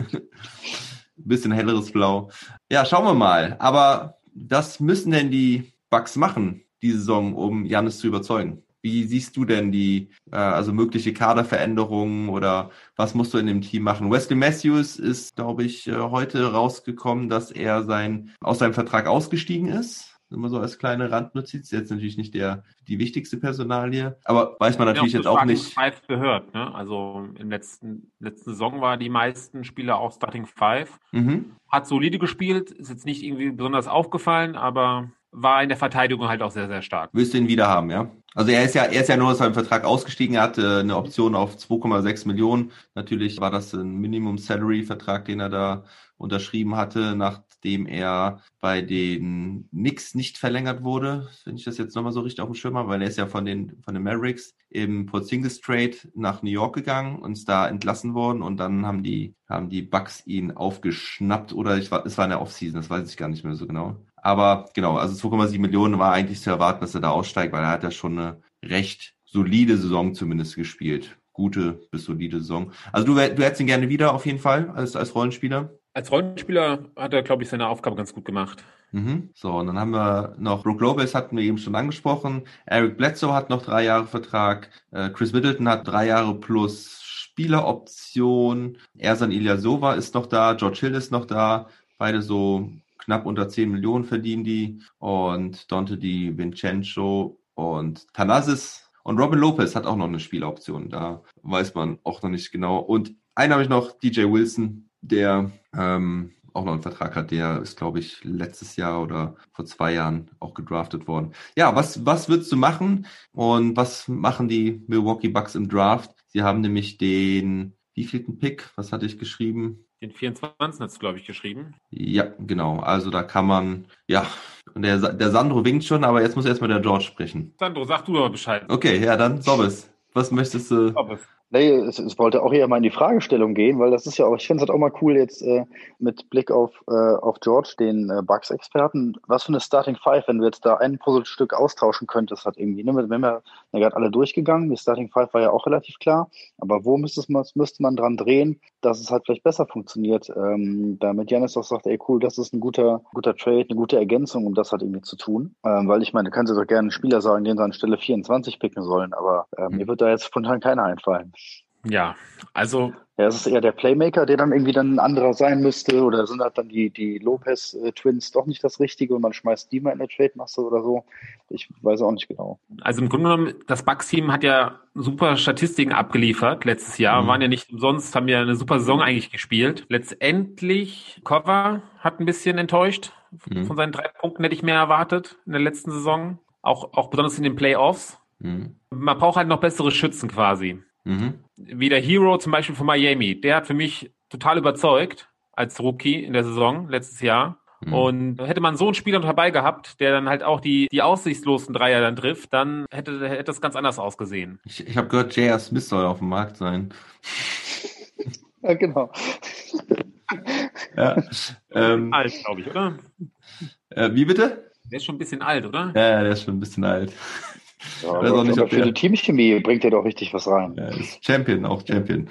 Bisschen helleres Blau. Ja, schauen wir mal. Aber was müssen denn die Bucks machen, die Saison, um Janis zu überzeugen? Wie siehst du denn die, äh, also mögliche Kaderveränderungen oder was musst du in dem Team machen? Wesley Matthews ist, glaube ich, äh, heute rausgekommen, dass er sein, aus seinem Vertrag ausgestiegen ist. Immer so als kleine Randnotiz. Jetzt natürlich nicht der, die wichtigste Personalie. Aber weiß man natürlich Ja, jetzt auch nicht. Five gehört, ne? Also in letzten letzten Saison war die meisten Spieler auch Starting Five. Mhm. Hat solide gespielt, ist jetzt nicht irgendwie besonders aufgefallen, aber war in der Verteidigung halt auch sehr, sehr stark. Willst du ihn wieder haben, ja? Also er ist ja, er ist ja nur aus seinem Vertrag ausgestiegen, er hatte eine Option auf 2,6 Millionen. Natürlich war das ein Minimum Salary Vertrag, den er da unterschrieben hatte, nachdem er bei den Knicks nicht verlängert wurde, wenn ich das jetzt nochmal so richtig auf dem Schirm habe, weil er ist ja von den, von den Mavericks im Porzingis Trade nach New York gegangen und ist da entlassen worden und dann haben die, haben die Bucks ihn aufgeschnappt oder ich war, es war in der Offseason, das weiß ich gar nicht mehr so genau. Aber genau, also 2,7 Millionen war eigentlich zu erwarten, dass er da aussteigt, weil er hat ja schon eine recht solide Saison zumindest gespielt. Gute bis solide Saison. Also du, du hättest ihn gerne wieder auf jeden Fall als, als Rollenspieler. Als Rollenspieler hat er, glaube ich, seine Aufgabe ganz gut gemacht. Mhm. So, und dann haben wir noch Brook Lopez hatten wir eben schon angesprochen. Eric Bledsoe hat noch drei Jahre Vertrag. Äh, Chris Middleton hat drei Jahre plus Spieleroption. Ersan Ilyasova ist noch da. George Hill ist noch da. Beide so knapp unter 10 Millionen verdienen die. Und Dante Di Vincenzo und Thanasis und Robin Lopez hat auch noch eine Spieloption. Da weiß man auch noch nicht genau. Und einen habe ich noch, DJ Wilson, der ähm, auch noch einen Vertrag hat. Der ist, glaube ich, letztes Jahr oder vor zwei Jahren auch gedraftet worden. Ja, was, was würdest du machen? Und was machen die Milwaukee Bucks im Draft? Sie haben nämlich den, wievielten Pick? Was hatte ich geschrieben? Den 24. hat es, glaube ich, geschrieben. Ja, genau. Also da kann man, ja, der, der Sandro winkt schon, aber jetzt muss erstmal der George sprechen. Sandro, sag du doch Bescheid. Okay, ja, dann Sobbes. Was möchtest du? Ob es- Nee, es, es wollte auch eher mal in die Fragestellung gehen, weil das ist ja auch, ich finde es halt auch mal cool jetzt äh, mit Blick auf, äh, auf George, den äh, Bugs-Experten. Was für eine Starting Five, wenn du jetzt da ein Puzzlestück austauschen könntest, hat irgendwie, ne? Wir haben ja, ja gerade alle durchgegangen, die Starting Five war ja auch relativ klar, aber wo müsste, es, mal- müsste man dran drehen, dass es halt vielleicht besser funktioniert, ähm, damit Janis auch sagt, ey cool, das ist ein guter, guter Trade, eine gute Ergänzung, um das halt irgendwie zu tun. Ähm, weil ich meine, können sie doch gerne einen Spieler sagen, den sie an Stelle 24 picken sollen, aber ähm, Mhm. mir wird da jetzt spontan keiner einfallen. Ja, also Ja, ist es eher der Playmaker, der dann irgendwie dann ein anderer sein müsste? Oder sind halt dann die, die Lopez-Twins doch nicht das Richtige und man schmeißt die mal in der Trade-Masse oder so? Ich weiß auch nicht genau. Also im Grunde genommen, das Bucks-Team hat ja super Statistiken abgeliefert letztes Jahr, Mhm. waren ja nicht umsonst, haben ja eine super Saison eigentlich gespielt. Letztendlich, Cover hat ein bisschen enttäuscht. Mhm. Von seinen drei Punkten hätte ich mehr erwartet in der letzten Saison. Auch, auch besonders in den Playoffs. Mhm. Man braucht halt noch bessere Schützen quasi. Mhm. Wie der Hero zum Beispiel von Miami. Der hat für mich total überzeugt als Rookie in der Saison letztes Jahr. Mhm. Und hätte man so einen Spieler dabei gehabt, der dann halt auch die, die aussichtslosen Dreier dann trifft, dann hätte, hätte das ganz anders ausgesehen. Ich, ich habe gehört, J.R. Smith soll auf dem Markt sein. Ja, genau. Ja. ähm, Alt, glaube ich, oder? äh, wie bitte? Der ist schon ein bisschen alt, oder? Ja, der ist schon ein bisschen alt. Ja, weiß auch aber, nicht, aber ob für der- die Teamchemie bringt er doch richtig was rein. Er ist Champion, auch Champion.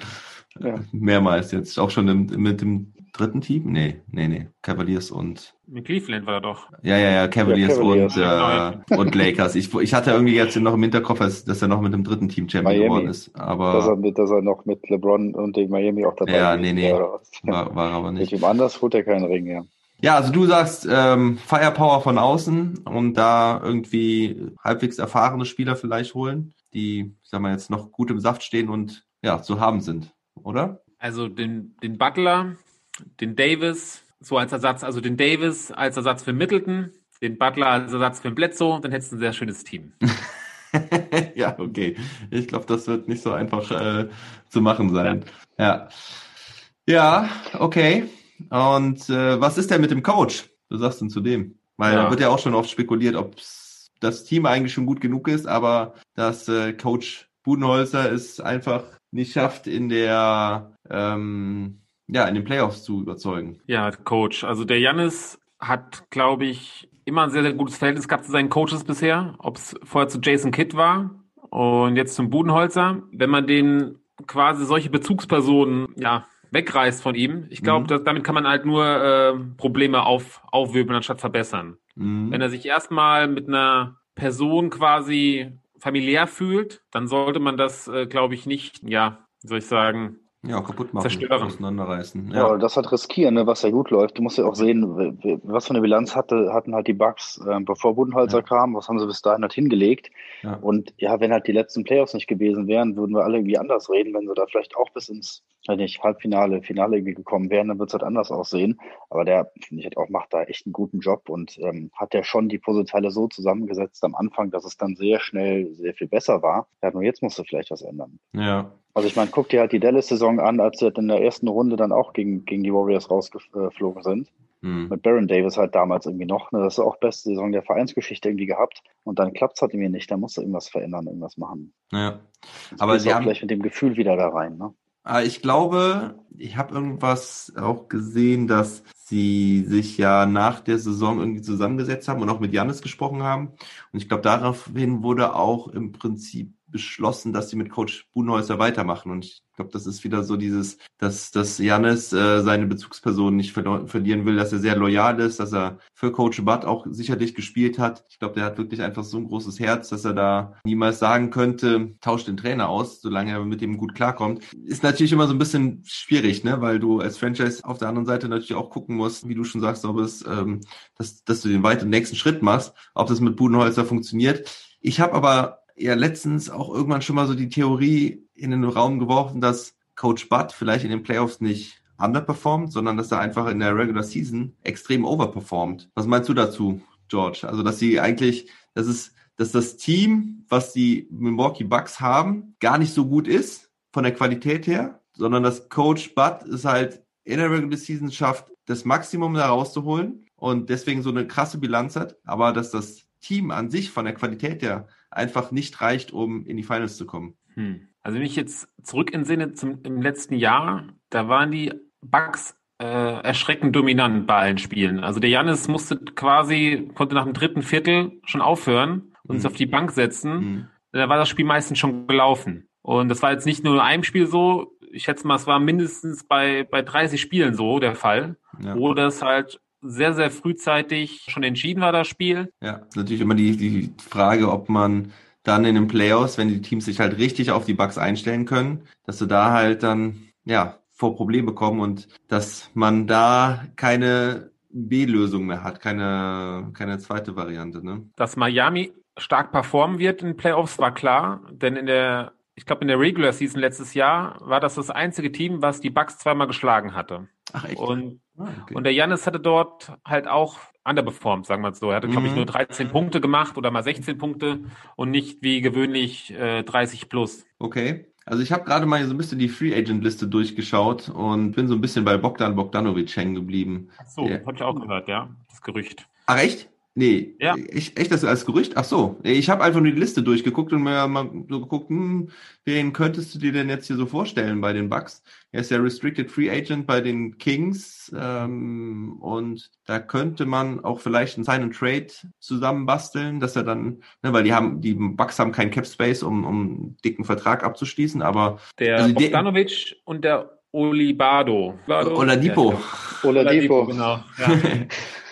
Ja. Mehrmals jetzt. Auch schon im, mit dem dritten Team? Nee, nee, nee. Cavaliers und Mit Cleveland war er doch. ja, ja, ja, Cavaliers, Ja, Cavaliers, und, äh, und Lakers. Ich, ich hatte irgendwie jetzt noch im Hinterkopf, dass dass er noch mit dem dritten Team Champion Miami. geworden ist. Dass, er Aber mit, dass er noch mit LeBron und dem Miami auch dabei Ja, ist, nee, nee. was? war, war aber Mit nicht. dem anders holt er keinen Ring, ja. Ja, also du sagst ähm, Firepower von außen und da irgendwie halbwegs erfahrene Spieler vielleicht holen, die, ich sag mal, jetzt noch gut im Saft stehen und ja, zu haben sind, oder? Also den, den Butler, den Davis, so als Ersatz, also den Davis als Ersatz für Middleton, den Butler als Ersatz für Bledsoe, dann hättest du ein sehr schönes Team. ja, okay. Ich glaube, das wird nicht so einfach äh, zu machen sein. Ja. Ja, okay. Und äh, was ist denn mit dem Coach? Was sagst du denn zu dem? Weil Ja. da wird ja auch schon oft spekuliert, ob das Team eigentlich schon gut genug ist, aber dass äh, Coach Budenholzer es einfach nicht schafft, in der ähm, ja, in den Playoffs zu überzeugen. Ja, Coach. Also der Jannis hat, glaube ich, immer ein sehr, sehr gutes Verhältnis gehabt zu seinen Coaches bisher. Ob es vorher zu Jason Kidd war und jetzt zum Budenholzer. Wenn man den quasi solche Bezugspersonen, ja, wegreißt von ihm, ich glaube, Mhm. damit kann man halt nur äh, Probleme auf, aufwirbeln anstatt verbessern. Mhm. Wenn er sich erstmal mit einer Person quasi familiär fühlt, dann sollte man das, äh, glaube ich, nicht, ja, wie soll ich sagen, ja, kaputt machen, zerstören. auseinanderreißen. Ja, Ja. das hat riskieren, ne, was ja gut läuft. Du musst ja auch sehen, was für eine Bilanz hatte, hatten halt die Bucks, äh, bevor Budenholzer Ja. kam, was haben sie bis dahin halt hingelegt. Ja. Und ja, wenn halt die letzten Playoffs nicht gewesen wären, würden wir alle irgendwie anders reden. Wenn sie da vielleicht auch bis ins, weiß nicht, Halbfinale, Finale irgendwie gekommen wären, dann wird es halt anders aussehen. Aber der, finde ich, halt auch macht da echt einen guten Job und ähm, hat ja schon die Puzzleteile so zusammengesetzt am Anfang, dass es dann sehr schnell sehr viel besser war. Ja, nur jetzt musst du vielleicht was ändern. ja. Also ich meine, guck dir halt die Dallas-Saison an, als sie halt in der ersten Runde dann auch gegen, gegen die Warriors rausgeflogen sind. Hm. Mit Baron Davis halt damals irgendwie noch. Ne? Das ist auch beste Saison der Vereinsgeschichte irgendwie gehabt. Und dann klappt's halt irgendwie nicht. Da musst du irgendwas verändern, irgendwas machen. ja. Aber sie haben- gleich mit dem Gefühl wieder da rein. Ne? Ah, Ich glaube, ich habe irgendwas auch gesehen, dass sie sich ja nach der Saison irgendwie zusammengesetzt haben und auch mit Janis gesprochen haben. Und ich glaube, daraufhin wurde auch im Prinzip beschlossen, dass sie mit Coach Budenholzer weitermachen. Und ich glaube, das ist wieder so dieses, dass, dass Janis äh, seine Bezugsperson nicht verlo- verlieren will, dass er sehr loyal ist, dass er für Coach Butt auch sicherlich gespielt hat. Ich glaube, der hat wirklich einfach so ein großes Herz, dass er da niemals sagen könnte, tauscht den Trainer aus, solange er mit dem gut klarkommt. Ist natürlich immer so ein bisschen schwierig, ne, weil du als Franchise auf der anderen Seite natürlich auch gucken musst, wie du schon sagst, ob es, ähm, dass, dass du den weiteren nächsten Schritt machst, ob das mit Budenholzer funktioniert. Ich habe aber ja letztens auch irgendwann schon mal so die Theorie in den Raum geworfen, dass Coach Butt vielleicht in den Playoffs nicht underperformt, sondern dass er einfach in der Regular Season extrem overperformt. Was meinst du dazu, George? Also, dass sie eigentlich, dass es, dass das Team, was die Milwaukee Bucks haben, gar nicht so gut ist von der Qualität her, sondern dass Coach Butt es halt in der Regular Season schafft, das Maximum da rauszuholen und deswegen so eine krasse Bilanz hat, aber dass das Team an sich von der Qualität her einfach nicht reicht, um in die Finals zu kommen. Hm. Also wenn ich jetzt zurück entsinne zum im letzten Jahr, da waren die Bucks äh, erschreckend dominant bei allen Spielen. Also der Janis musste quasi, konnte nach dem dritten Viertel schon aufhören und Mhm. sich auf die Bank setzen. Mhm. Da war das Spiel meistens schon gelaufen. Und das war jetzt nicht nur in einem Spiel so, ich schätze mal, es war mindestens bei, bei 30 Spielen so der Fall, Ja. wo das halt sehr, sehr frühzeitig schon entschieden war, das Spiel. Ja, ist natürlich immer die, die Frage, ob man dann in den Playoffs, wenn die Teams sich halt richtig auf die Bugs einstellen können, dass du da halt dann, ja, vor Probleme kommen und dass man da keine B-Lösung mehr hat, keine, keine zweite Variante, ne? Dass Miami stark performen wird in den Playoffs war klar, denn in der, ich glaube in der Regular Season letztes Jahr war das das einzige Team, was die Bucks zweimal geschlagen hatte. Ach echt? Und, okay. und der Janis hatte dort halt auch underperformed, sagen wir es so. Er hatte, glaube ich, Mhm. nur 13 Punkte gemacht oder mal 16 Punkte und nicht wie gewöhnlich äh, 30 plus. Okay. Also ich habe gerade mal so ein bisschen die Free Agent Liste durchgeschaut und bin so ein bisschen bei Bogdan Bogdanovic hängen geblieben. Ach so, Ja. habe ich auch gehört, ja, das Gerücht. Ach echt? Nee, Ja. ich, echt das als Gerücht? Ach so, ich habe einfach nur die Liste durchgeguckt und mir mal so geguckt, hm, wen könntest du dir denn jetzt hier so vorstellen bei den Bucks? Er ist ja Restricted Free Agent bei den Kings ähm, und da könnte man auch vielleicht einen Sign and Trade zusammenbasteln, dass er dann, ne, weil die haben, die Bucks haben keinen Cap Space, um, um einen dicken Vertrag abzuschließen, aber Der Also Bogdanovic und der Olibado. Oladipo. Oladipo. genau. Ja.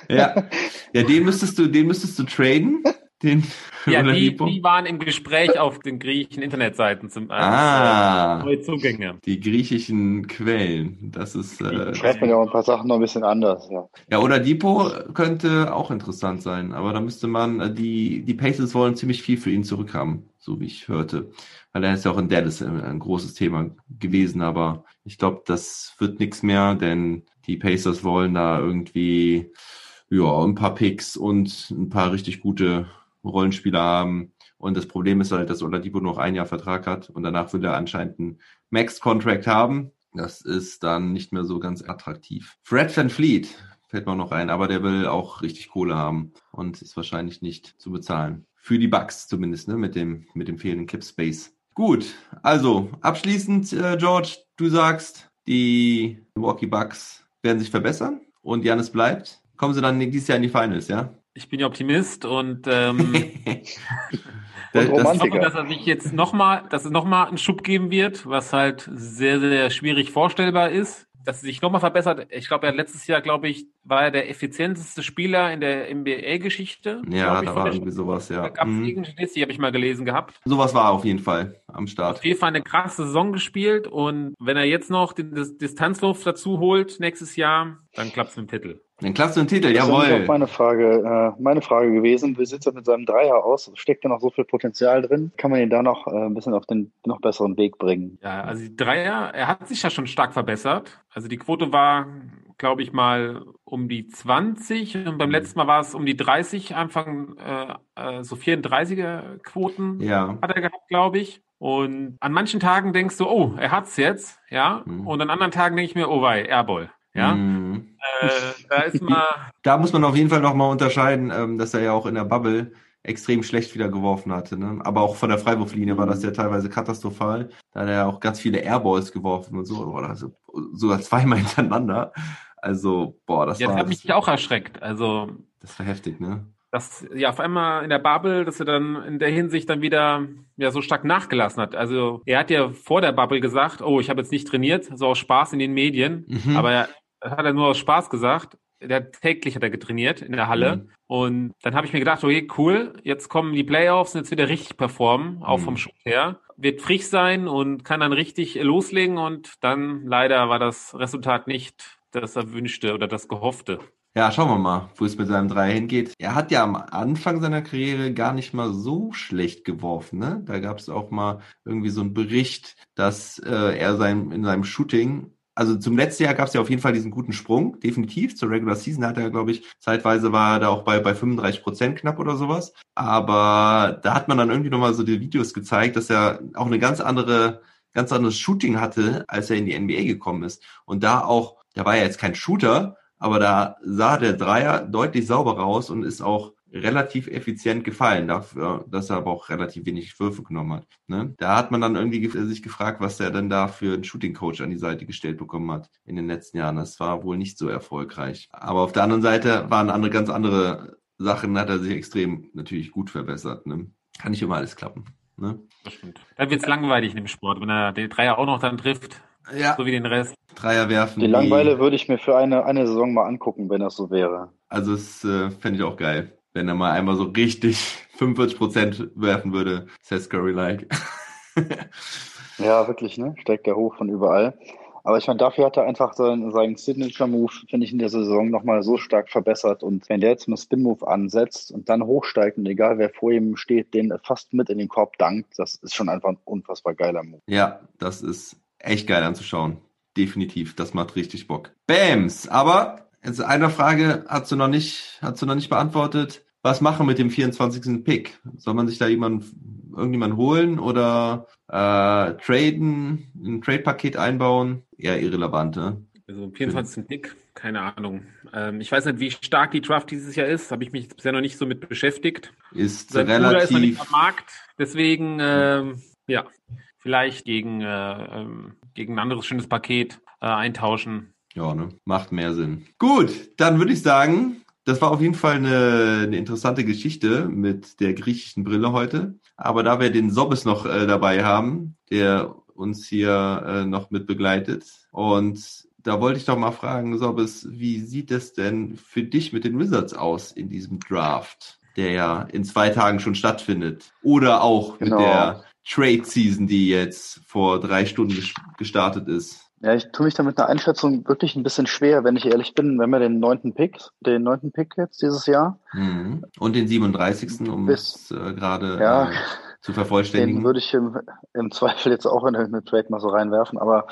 Ja, ja, den müsstest du, den müsstest du traden, den Ja, die, die waren im Gespräch auf den griechischen Internetseiten zum als, Ah. äh, neue Zugänge. Die griechischen Quellen, das ist äh, Schreibt man ja auch ein paar Sachen noch ein bisschen anders, ja. ja oder Depot könnte auch interessant sein, aber da müsste man äh, die die Pacers wollen ziemlich viel für ihn zurückhaben, so wie ich hörte, weil er ist ja auch in Dallas äh, ein großes Thema gewesen, aber ich glaube, das wird nichts mehr, denn die Pacers wollen da irgendwie ja ein paar Picks und ein paar richtig gute Rollenspieler haben. Und das Problem ist halt, dass Oladipo noch ein Jahr Vertrag hat und danach will er anscheinend einen Max-Contract haben. Das ist dann nicht mehr so ganz attraktiv. Fred Van Fleet fällt mir noch ein, aber der will auch richtig Kohle haben und ist wahrscheinlich nicht zu bezahlen. Für die Bucks zumindest, ne, mit dem, mit dem fehlenden Cap Space. Gut, also abschließend, äh, George, du sagst, die Milwaukee Bucks werden sich verbessern und Janis bleibt. Kommen sie dann dieses Jahr in die Finals, ja? Ich bin ja Optimist und ähm, Das- Und ich hoffe, dass er sich jetzt nochmal, dass es nochmal einen Schub geben wird, was halt sehr, sehr schwierig vorstellbar ist. Dass er sich nochmal verbessert. Ich glaube, er hat letztes Jahr, glaube ich, war er der effizienteste Spieler in der NBA-Geschichte. Ja, ich, da war irgendwie sowas, Da ja. gab es Mhm. irgendeine Statistik, habe ich mal gelesen gehabt. Sowas war auf jeden Fall am Start. Auf jeden Fall eine krasse Saison gespielt und wenn er jetzt noch den Dis- Distanzwurf dazu holt nächstes Jahr, dann klappt's mit dem Titel. Dann klappst du den Titel, Das ist jawohl. auch meine Frage, äh, meine Frage gewesen. Wie sieht es mit seinem Dreier aus? Steckt da noch so viel Potenzial drin? Kann man ihn da noch äh, ein bisschen auf den noch besseren Weg bringen? Ja, also die Dreier, er hat sich ja schon stark verbessert. Also die Quote war, glaube ich mal, um die 20 und beim letzten Mal war es um die 30, Anfang äh, äh, so 34er Quoten Ja. hat er gehabt, glaube ich. Und an manchen Tagen denkst du, oh, er hat's jetzt, ja. Mhm. Und an anderen Tagen denke ich mir, oh wei, Airball, ja. Mhm. Äh, da ist mal Da muss man auf jeden Fall nochmal unterscheiden, ähm, dass er ja auch in der Bubble extrem schlecht wieder geworfen hatte. Ne? Aber auch von der Freiwurflinie war das ja teilweise katastrophal. Da hat er ja auch ganz viele Airballs geworfen und so, oder so, sogar zweimal hintereinander. Also, boah, das Ja, das war hat mich auch erschreckt. Also, das war heftig, ne? dass ja auf einmal in der Bubble, dass er dann in der Hinsicht dann wieder ja so stark nachgelassen hat. Also er hat ja vor der Bubble gesagt, oh, ich habe jetzt nicht trainiert, so aus Spaß in den Medien, Mhm. aber er, das hat er nur aus Spaß gesagt. Der hat täglich hat er getrainiert in der Halle Mhm. und dann habe ich mir gedacht, okay, cool, jetzt kommen die Playoffs und jetzt wieder richtig performen, auch Mhm. vom Shoot her, wird frisch sein und kann dann richtig loslegen und dann leider war das Resultat nicht das erwünschte oder das gehoffte. Ja, schauen wir mal, wo es mit seinem Dreier hingeht. Er hat ja am Anfang seiner Karriere gar nicht mal so schlecht geworfen. Ne? Da gab es auch mal irgendwie so einen Bericht, dass äh, er sein, in seinem Shooting, also zum letzten Jahr gab es ja auf jeden Fall diesen guten Sprung, definitiv. Zur Regular Season hat er, glaube ich, zeitweise war er da auch bei, bei 35 Prozent knapp oder sowas. Aber da hat man dann irgendwie nochmal so die Videos gezeigt, dass er auch eine ganz andere, ganz anderes Shooting hatte, als er in die NBA gekommen ist. Und da auch, da war er jetzt kein Shooter, aber da sah der Dreier deutlich sauberer aus und ist auch relativ effizient gefallen dafür, dass er aber auch relativ wenig Würfe genommen hat. Ne? Da hat man dann irgendwie ge sich gefragt, was er denn da für einen Shooting Coach an die Seite gestellt bekommen hat in den letzten Jahren. Das war wohl nicht so erfolgreich. Aber auf der anderen Seite waren andere ganz andere Sachen, hat er sich extrem natürlich gut verbessert. Ne? Kann nicht immer alles klappen. Ne? Das stimmt. Dann wird's langweilig in dem Sport, wenn er den Dreier auch noch dann trifft, Ja, so wie den Rest. Dreier werfen. Die Langweile würde ich mir für eine, eine Saison mal angucken, wenn das so wäre. Also das äh, fände ich auch geil. Wenn er mal einmal so richtig 45% werfen würde, Seth Curry-like. Ja, wirklich, ne? Steigt er hoch von überall. Aber ich meine, dafür hat er einfach seinen, seinen Signature-Move, finde ich, in der Saison nochmal so stark verbessert. Und wenn der jetzt einen Spin-Move ansetzt und dann hochsteigt und egal wer vor ihm steht, den fast mit in den Korb dankt, das ist schon einfach ein unfassbar geiler Move. Ja, das ist echt geil anzuschauen. Definitiv. Das macht richtig Bock. Bams! Aber jetzt eine Frage hast du noch nicht, hast du noch nicht beantwortet. Was machen mit dem 24. Pick? Soll man sich da jemand, irgendjemand holen oder äh, traden, ein Trade-Paket einbauen? Eher irrelevant, ne? Also 24. Pick, keine Ahnung. Ähm, ich weiß nicht, wie stark die Draft dieses Jahr ist. Habe ich mich bisher noch nicht so mit beschäftigt. Ist Sein Bruder ist noch nicht relativ. am Markt. Deswegen, ähm, ja, vielleicht gegen, äh, ähm, gegen ein anderes schönes Paket äh, eintauschen. Ja, ne? Macht mehr Sinn. Gut, dann würde ich sagen, das war auf jeden Fall eine, eine interessante Geschichte mit der griechischen Brille heute. Aber da wir den Sobbes noch äh, dabei haben, der uns hier äh, noch mit begleitet. Und da wollte ich doch mal fragen, Sobbes, wie sieht es denn für dich mit den Wizards aus in diesem Draft, der ja in zwei Tagen schon stattfindet? Oder auch Genau. mit der Trade Season, die jetzt vor drei Stunden ges- gestartet ist. Ja, ich tue mich da mit einer Einschätzung wirklich ein bisschen schwer, wenn ich ehrlich bin. Wir haben ja den neunten Pick, den neunten Pick jetzt dieses Jahr. Mhm. Und den 37. um Bis- es äh, gerade Ja. äh, zu Den vervollständigen. würde ich im, im Zweifel jetzt auch in irgendeine Trade mal so reinwerfen. Aber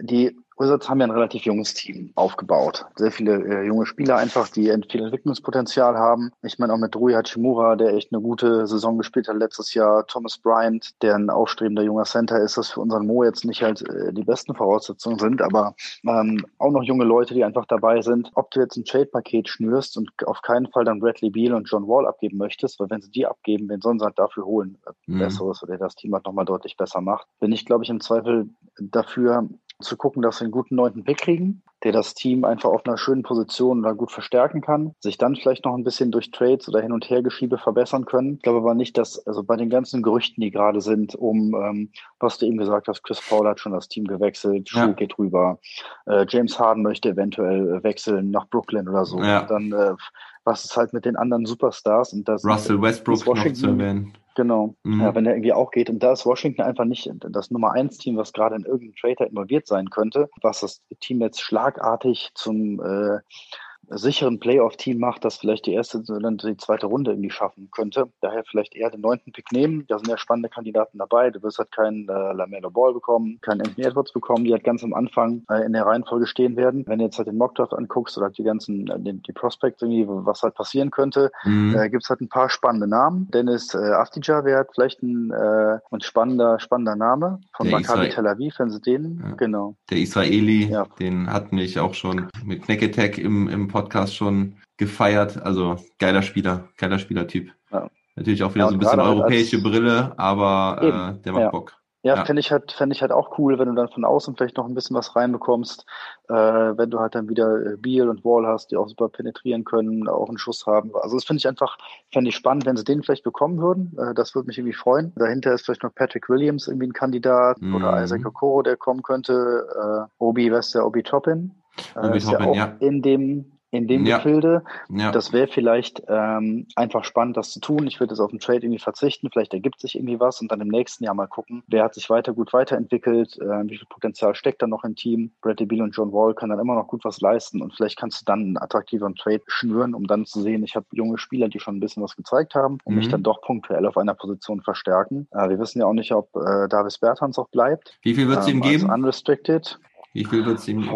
die Wizards haben ja ein relativ junges Team aufgebaut. Sehr viele äh, junge Spieler einfach, die viel Entwicklungspotenzial haben. Ich meine auch mit Rui Hachimura, der echt eine gute Saison gespielt hat letztes Jahr. Thomas Bryant, der ein aufstrebender junger Center ist, das für unseren Mo jetzt nicht halt äh, die besten Voraussetzungen sind, aber ähm, auch noch junge Leute, die einfach dabei sind. Ob du jetzt ein Trade-Paket schnürst und auf keinen Fall dann Bradley Beal und John Wall abgeben möchtest, weil wenn sie die abgeben, wen sollen sie halt dafür holen? Mhm. Besseres oder das Team halt nochmal deutlich besser macht. Bin ich, glaube ich, im Zweifel dafür zu gucken, dass wir einen guten neunten Pick kriegen, der das Team einfach auf einer schönen Position oder gut verstärken kann, sich dann vielleicht noch ein bisschen durch Trades oder Hin- und Hergeschiebe verbessern können. Ich glaube aber nicht, dass, also bei den ganzen Gerüchten, die gerade sind, um, ähm, was du eben gesagt hast, Chris Paul hat schon das Team gewechselt, Schuh Ja. geht rüber, äh, James Harden möchte eventuell äh, wechseln nach Brooklyn oder so. Ja. Dann, äh, was ist halt mit den anderen Superstars und das Russell Westbrook ist noch zu Washington- erwähnen. Genau. Mhm. Ja, wenn der irgendwie auch geht. Und da ist Washington einfach nicht das Nummer eins Team, was gerade in irgendeinem Trader involviert sein könnte, was das Team jetzt schlagartig zum äh, sicheren Playoff-Team macht, das vielleicht die erste oder die zweite Runde irgendwie schaffen könnte. Daher vielleicht eher den neunten Pick nehmen. Da sind ja spannende Kandidaten dabei. Du wirst halt keinen äh, Lamelo Ball bekommen, keinen Anthony Edwards bekommen, die halt ganz am Anfang äh, in der Reihenfolge stehen werden. Wenn du jetzt halt den Mockdraft anguckst oder die ganzen, äh, die, die Prospects irgendwie, was halt passieren könnte, Mhm. äh, gibt es halt ein paar spannende Namen. Dennis äh, Aftija wäre halt vielleicht ein, äh, ein spannender, spannender Name von Der Maccabi Israel- Tel Aviv, wenn sie den, Ja. genau. Der Israeli, Ja. den hatten wir auch schon mit Knack Attack im, im Podcast schon gefeiert. Also geiler Spieler, geiler Spielertyp. Ja. Natürlich auch wieder Ja, so ein bisschen europäische als- Brille, aber äh, der macht ja. Bock. Ja, Ja. fände ich halt, fände ich halt auch cool, wenn du dann von außen vielleicht noch ein bisschen was reinbekommst, äh, wenn du halt dann wieder äh, Beal und Wall hast, die auch super penetrieren können, auch einen Schuss haben. Also das finde ich einfach, fände ich spannend, wenn sie den vielleicht bekommen würden. Äh, das würde mich irgendwie freuen. Dahinter ist vielleicht noch Patrick Williams irgendwie ein Kandidat Mhm. oder Isaac Okoro, der kommen könnte. Äh, Obi, der Obi Toppin? Äh, Obi ist Toppin, ja auch ja. in dem in dem Ja. Gefilde. Ja. Das wäre vielleicht ähm, einfach spannend, das zu tun. Ich würde jetzt auf den Trade irgendwie verzichten. Vielleicht ergibt sich irgendwie was und dann im nächsten Jahr mal gucken, wer hat sich weiter gut weiterentwickelt, äh, wie viel Potenzial steckt da noch im Team. Bradley Beal und John Wall können dann immer noch gut was leisten und vielleicht kannst du dann einen attraktiveren Trade schnüren, um dann zu sehen, ich habe junge Spieler, die schon ein bisschen was gezeigt haben und Mhm. mich dann doch punktuell auf einer Position verstärken. Äh, wir wissen ja auch nicht, ob äh, Davis Bertans auch bleibt. Wie viel wird es ihm ähm, als geben? Unrestricted. Wie viel wird es ihm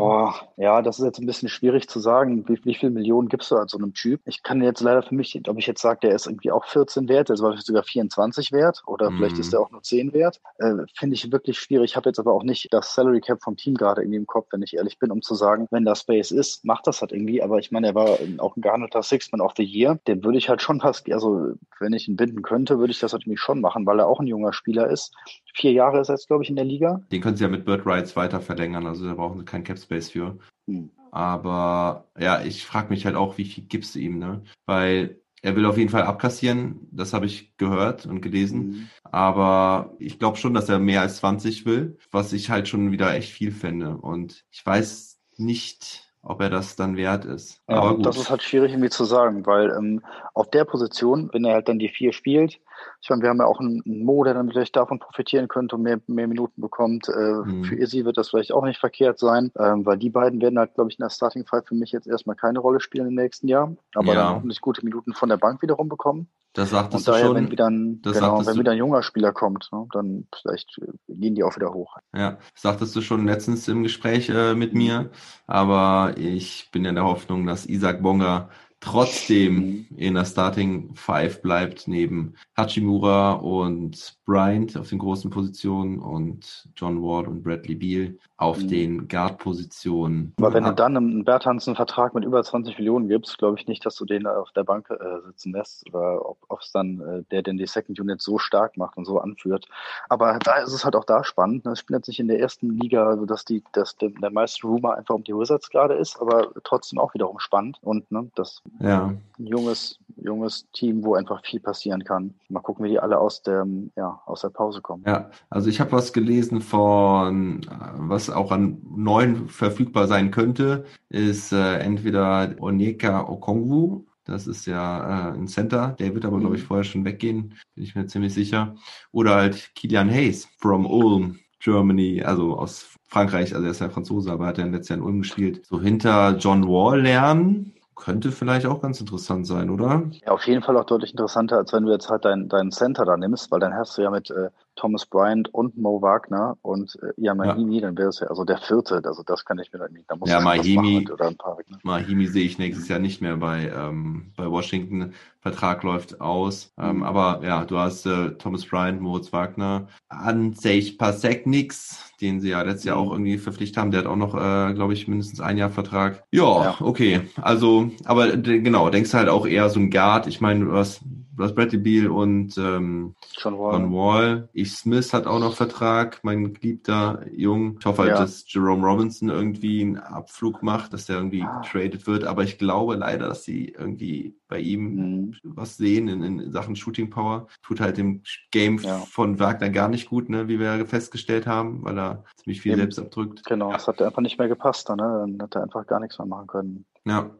ja, das ist jetzt ein bisschen schwierig zu sagen. Wie, wie viel Millionen gibst du an so einem Typ? Ich kann jetzt leider für mich, ob ich jetzt sage, der ist irgendwie auch 14 wert, der ist vielleicht sogar 24 wert oder Mhm. vielleicht ist der auch nur 10 wert. Äh, Finde ich wirklich schwierig. Ich habe jetzt aber auch nicht das Salary Cap vom Team gerade irgendwie im Kopf, wenn ich ehrlich bin, um zu sagen, wenn da Space ist, macht das halt irgendwie. Aber ich meine, er war auch ein gehandelter Sixman of the Year. Den würde ich halt schon fast, also wenn ich ihn binden könnte, würde ich das halt irgendwie schon machen, weil er auch ein junger Spieler ist. Vier Jahre ist er jetzt, glaube ich, in der Liga. Den können sie ja mit Bird Rights weiter verlängern, also da brauchen sie kein Cap Space für. Hm. Aber ja, ich frage mich halt auch, wie viel gibst du ihm, ne? Weil er will auf jeden Fall abkassieren, das habe ich gehört und gelesen. Mhm. Aber ich glaube schon, dass er mehr als 20 will, was ich halt schon wieder echt viel fände. Und ich weiß nicht, ob er das dann wert ist. Ja, Aber gut. das ist halt schwierig irgendwie zu sagen, weil ähm, auf der Position, wenn er halt dann die vier spielt, ich meine, wir haben ja auch einen Mo, der dann vielleicht davon profitieren könnte und mehr, mehr Minuten bekommt. Äh, Mhm. Für Izzy wird das vielleicht auch nicht verkehrt sein, ähm, weil die beiden werden halt, glaube ich, in der Starting Five für mich jetzt erstmal keine Rolle spielen im nächsten Jahr, aber Ja. dann hoffentlich gute Minuten von der Bank wiederum bekommen. das sagtest Und du schon. wenn wieder ein, genau, wenn wieder ein junger Spieler kommt, ne, dann vielleicht gehen die auch wieder hoch. Ja, das sagtest du schon letztens im Gespräch äh, mit mir. Aber ich bin in der Hoffnung, dass Isaac Bonga trotzdem in der Starting Five bleibt, neben Hachimura und Bryant auf den großen Positionen und John Ward und Bradley Beal auf Mhm. den Guard-Positionen. Aber wenn du dann einen Bertans einen Vertrag mit über 20 Millionen gibst, glaube ich nicht, dass du den auf der Bank äh, sitzen lässt oder ob es dann äh, der denn die Second Unit so stark macht und so anführt. Aber da ist es halt auch da spannend. Ne? Es spielt jetzt nicht in der ersten Liga, also dass die, dass der, der meiste Rumor einfach um die Wizards gerade ist, aber trotzdem auch wiederum spannend und ne, das ja, ein junges, junges Team, wo einfach viel passieren kann. Mal gucken, wie die alle aus dem, ja, aus der Pause kommen. Ja, also ich habe was gelesen von, äh, was auch an neuen verfügbar sein könnte, ist äh, entweder Onyeka Okongwu, das ist ja äh, ein Center, der wird aber, glaube ich, vorher schon weggehen, bin ich mir ziemlich sicher. Oder halt Kilian Hayes from Ulm, Germany, also aus Frankreich, also er ist ja Franzose, aber hat ja letztes Jahr in Ulm gespielt. So hinter John Wall lernen, könnte vielleicht auch ganz interessant sein, oder? Ja, auf jeden Fall auch deutlich interessanter, als wenn du jetzt halt deinen deinen Center da nimmst, weil dann hast du ja mit äh, Thomas Bryant und Mo Wagner und äh, ja, Mahimi, dann wäre es ja, also der vierte, also das kann ich mir dann nicht, da muss Ja, Mahimi- oder ein paar, ne? Mahimi sehe ich nächstes Jahr nicht mehr bei, ähm, bei Washington. Vertrag läuft aus. Ähm, aber ja, du hast äh, Thomas Bryant, Moritz Wagner, Andrzej Pasekniks, den sie ja letztes Jahr auch irgendwie verpflichtet haben. Der hat auch noch, äh, glaube ich, mindestens ein Jahr Vertrag. Ja, Ja. okay. Also, aber genau, denkst du halt auch eher so ein Guard. Ich meine, du hast, du hast Bradley Beal und ähm, Schon wohl. Von Wall. Ich Smith hat auch noch Vertrag, mein geliebter Jung. Ich hoffe halt, Ja. dass Jerome Robinson irgendwie einen Abflug macht, dass der irgendwie getradet wird. Aber ich glaube leider, dass sie irgendwie bei ihm Mhm. was sehen in, in Sachen Shooting Power. Tut halt dem Game Ja. von Wagner gar nicht gut, ne, wie wir festgestellt haben, weil er ziemlich viel Eben. selbst abdrückt. Genau, es hat einfach nicht mehr gepasst, ne? dann hat er einfach gar nichts mehr machen können. Ja,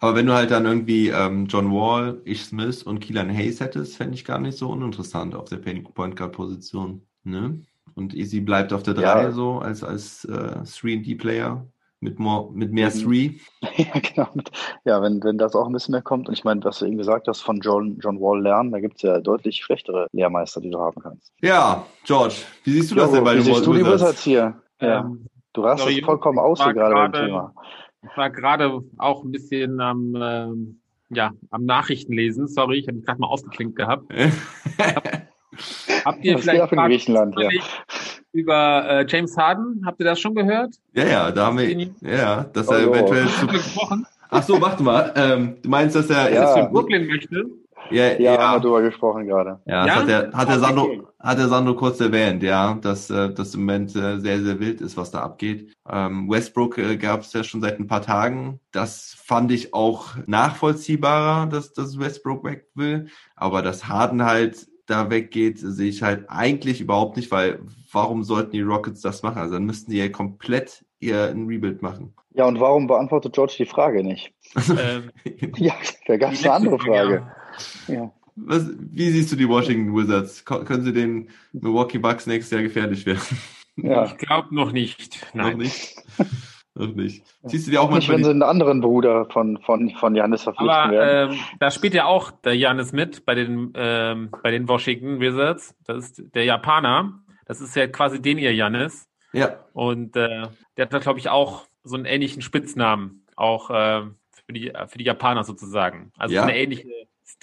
aber wenn du halt dann irgendwie ähm, John Wall, Ich Smith und Keelan Hayes hättest, fände ich gar nicht so uninteressant auf der Point Guard Position. Ne? Und Easy bleibt auf der 3 Ja. so als als äh, 3D Player mit more, mit mehr Mhm. 3. ja, genau. Ja, wenn, wenn das auch ein bisschen mehr kommt, und ich meine, was du eben gesagt hast, von John, John Wall lernen, da gibt's ja deutlich schlechtere Lehrmeister, die du haben kannst. Ja, George, wie siehst du das Jo, denn bei wie den siehst du die Wizards? Wizards hier? Ja. Ähm, Du rastest vollkommen aus hier gerade beim Thema. Ich war gerade auch ein bisschen am, ähm, ja, am Nachrichtenlesen. Sorry, ich habe mich gerade mal ausgeklinkt gehabt. Habt ihr geht vielleicht in gerade Griechenland, ja. über äh, James Harden? Habt ihr das schon gehört? ja, ja, da haben wir, ja, dass er Oh, jo. eventuell zu, gesprochen? ach so, warte mal, ähm, du meinst, dass er, Ja. Brooklyn möchte? Ja, Ja, haben wir drüber gesprochen gerade. Ja, das Ja? hat der, hat der Sandro, hat der Sandro kurz erwähnt, ja, dass äh, das im Moment äh, sehr, sehr wild ist, was da abgeht. Ähm, Westbrook äh, gab es ja schon seit ein paar Tagen. Das fand ich auch nachvollziehbarer, dass, dass Westbrook weg will. Aber dass Harden halt da weggeht, sehe ich halt eigentlich überhaupt nicht, weil warum sollten die Rockets das machen? Also dann müssten die ja komplett ihr ein Rebuild machen. Ja, und warum beantwortet George die Frage nicht? Ähm, Ja, da gab es eine andere Frage. Ja. Was, wie siehst du die Washington Wizards? Ko- können sie den Milwaukee Bucks nächstes Jahr gefährlich werden? Ja. Ich glaube noch nicht. Noch Nein. nicht. Noch nicht. Siehst du dir auch Nicht, manchmal wenn sie die, einen anderen Bruder von, von, von Janis verpflichten Aber werden. ähm, da spielt ja auch der Janis mit bei den, ähm, bei den Washington Wizards. Das ist der Japaner. Das ist ja quasi den ihr Janis. ja, Und äh, der hat da, glaube ich, auch so einen ähnlichen Spitznamen. Auch äh, für, die, für die Japaner sozusagen. Also Ja. eine ähnliche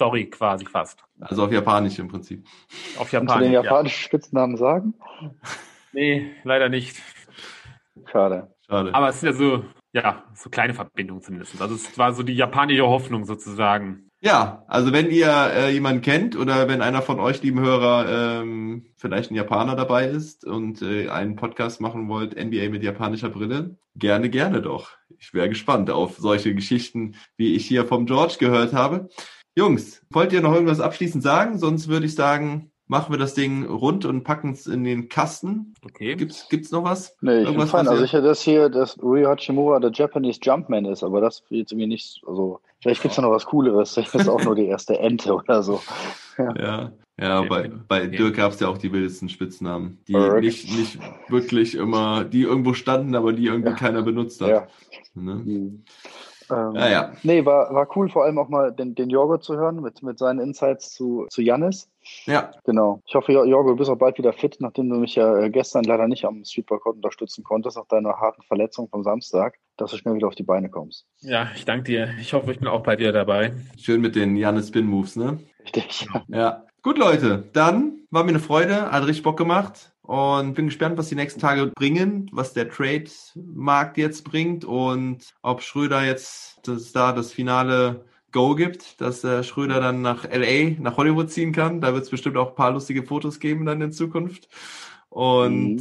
Story quasi fast. also auf Japanisch im Prinzip. Auf Kannst du den Japanisch. Ja. japanischen Spitznamen sagen? Nee, leider nicht. Schade. Schade. Aber es sind ja so, ja, so kleine Verbindungen zumindest. Also es war so die japanische Hoffnung sozusagen. ja, also wenn ihr äh, jemanden kennt oder wenn einer von euch, lieben Hörer, ähm, vielleicht ein Japaner dabei ist und äh, einen Podcast machen wollt, NBA mit japanischer Brille, gerne, gerne doch. Ich wäre gespannt auf solche Geschichten, wie ich hier vom George gehört habe. Jungs, wollt ihr noch irgendwas abschließend sagen? Sonst würde ich sagen, machen wir das Ding rund und packen es in den Kasten. Okay. Gibt's, gibt's noch was? Nee, ich bin fein. Also ich hätte das hier, dass Rui Hachimura der Japanese Jumpman ist, aber das wird jetzt irgendwie nicht, also vielleicht gibt's da noch was Cooleres. Das ist auch nur die erste Ente oder so. Ja, ja bei, bei Dirk gab es ja auch die wildesten Spitznamen, die nicht, nicht wirklich immer, die irgendwo standen, aber die irgendwie Ja. keiner benutzt hat. Ja. Ne? Mhm. Ähm, Ja, ja. Nee, war, war cool, vor allem auch mal den, den Jorgo zu hören mit, mit seinen Insights zu, zu Jannis. Ja, Genau. Ich hoffe, Jorgo, du bist auch bald wieder fit, nachdem du mich ja äh, gestern leider nicht am Streetworkout unterstützen konntest, nach deiner harten Verletzung vom Samstag, dass du schnell wieder auf die Beine kommst. Ja, ich danke dir. Ich hoffe, ich bin auch bei dir dabei. schön mit den Janis Spin Moves, ne? Richtig. Ja. Gut, Leute, dann war mir eine Freude, hat richtig Bock gemacht und bin gespannt, was die nächsten Tage bringen, was der Trade-Markt jetzt bringt und ob Schröder jetzt das, da das finale Go gibt, dass äh, Schröder dann nach LA, nach Hollywood ziehen kann. Da wird es bestimmt auch ein paar lustige Fotos geben dann in Zukunft. Und Mhm.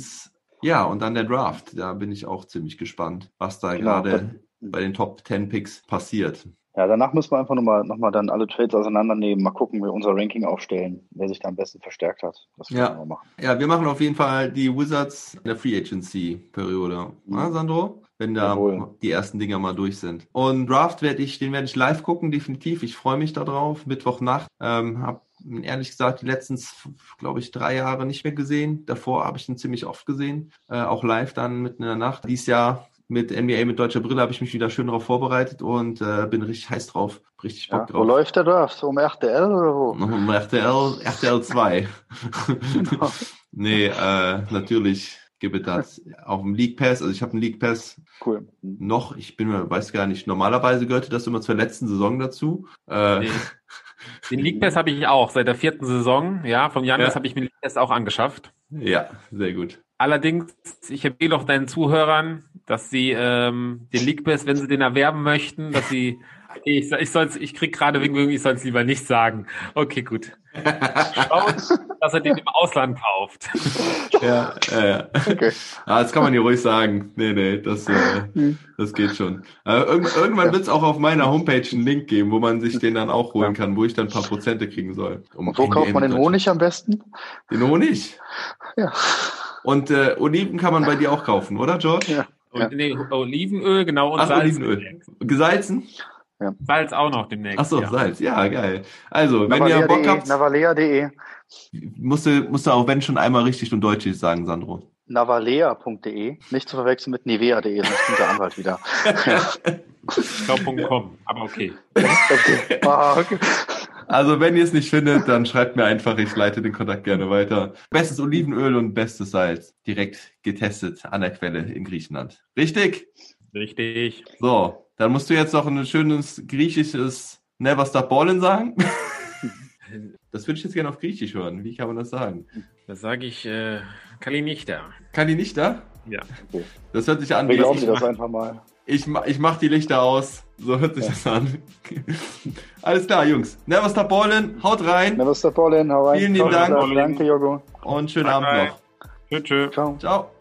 ja, und dann der Draft. Da bin ich auch ziemlich gespannt, was da Genau. gerade bei den Top 10 Picks passiert. Ja, danach müssen wir einfach nochmal noch mal dann alle Trades auseinandernehmen, mal gucken, wie wir unser Ranking aufstellen, wer sich da am besten verstärkt hat. Das Ja. wir machen. Ja, wir machen auf jeden Fall die Wizards in der Free Agency Periode. Na, Sandro? Wenn da Jawohl. die ersten Dinger mal durch sind. Und Draft werde ich, den werde ich live gucken, definitiv. Ich freue mich darauf. Mittwochnacht. Ähm, hab ehrlich gesagt die letzten, glaube ich, drei Jahre nicht mehr gesehen. Davor habe ich ihn ziemlich oft gesehen. Äh, auch live dann mitten in der Nacht. Dies Jahr mit NBA mit deutscher Brille habe ich mich wieder schön darauf vorbereitet und äh, bin richtig heiß drauf. Richtig Bock Ja, wo drauf. läuft der Draft? Um RTL oder wo? Um RTL, RTL 2. Genau. nee, äh, natürlich gibt es das auf dem League Pass. Also ich habe einen League Pass Cool. Noch. Ich bin weiß gar nicht, normalerweise gehörte das immer zur letzten Saison dazu. Äh, Nee. Den League Pass habe ich auch seit der vierten Saison. Ja, vom Janis Ja. habe ich mir den League Pass auch angeschafft. ja, sehr gut. Allerdings, ich empfehle auch deinen Zuhörern, dass sie ähm, den League Pass, wenn sie den erwerben möchten, dass sie ich, ich, soll's, ich krieg gerade wegen ich soll es lieber nicht sagen. Okay, gut. Schaut, dass er den im Ausland kauft. Ja, ja, ja. Okay. Ah, das kann man hier ruhig sagen. Nee, nee, das, äh, das geht schon. Äh, irgend, irgendwann wird es auch auf meiner Homepage einen Link geben, wo man sich den dann auch holen kann, wo ich dann ein paar Prozente kriegen soll. Um Und wo kauft man den Honig am besten? Den Honig? Ja. Und äh, Oliven kann man bei dir auch kaufen, oder, George? Ja. Und, nee, Olivenöl, genau, und Ach, Salz. Olivenöl. Gesalzen? Salz auch noch demnächst. Ach so, ja. Salz. Ja, geil. Also, wenn ihr Bock habt, Navalea.de, musst du, musst du auch wenn schon einmal richtig und deutsch sagen, Sandro. navalea.de, nicht zu verwechseln mit nivea.de, sonst kommt der Anwalt wieder. Ich glaub, .com, aber okay. Okay. Ah, okay. Also, wenn ihr es nicht findet, dann schreibt mir einfach, ich leite den Kontakt gerne weiter. Bestes Olivenöl und bestes Salz. Direkt getestet an der Quelle in Griechenland. Richtig? Richtig. So, dann musst du jetzt noch ein schönes griechisches Never Stop Ballin sagen. Das würde ich jetzt gerne auf Griechisch hören. Wie kann man das sagen? Das sage ich äh, Kalinichta. Kann die nicht da? Ja. Das hört sich an Wir wie ich, das einfach mal. Ich, ich mach die Lichter aus. So hört sich das an. Alles klar, Jungs. Never Stop Ballin. Haut rein Never stop ballin, hau rein. Vielen lieben Ciao, Dank. Danke, Jogo. und schönen Bye, Abend bye. noch. Tschö, tschö. Ciao. Ciao.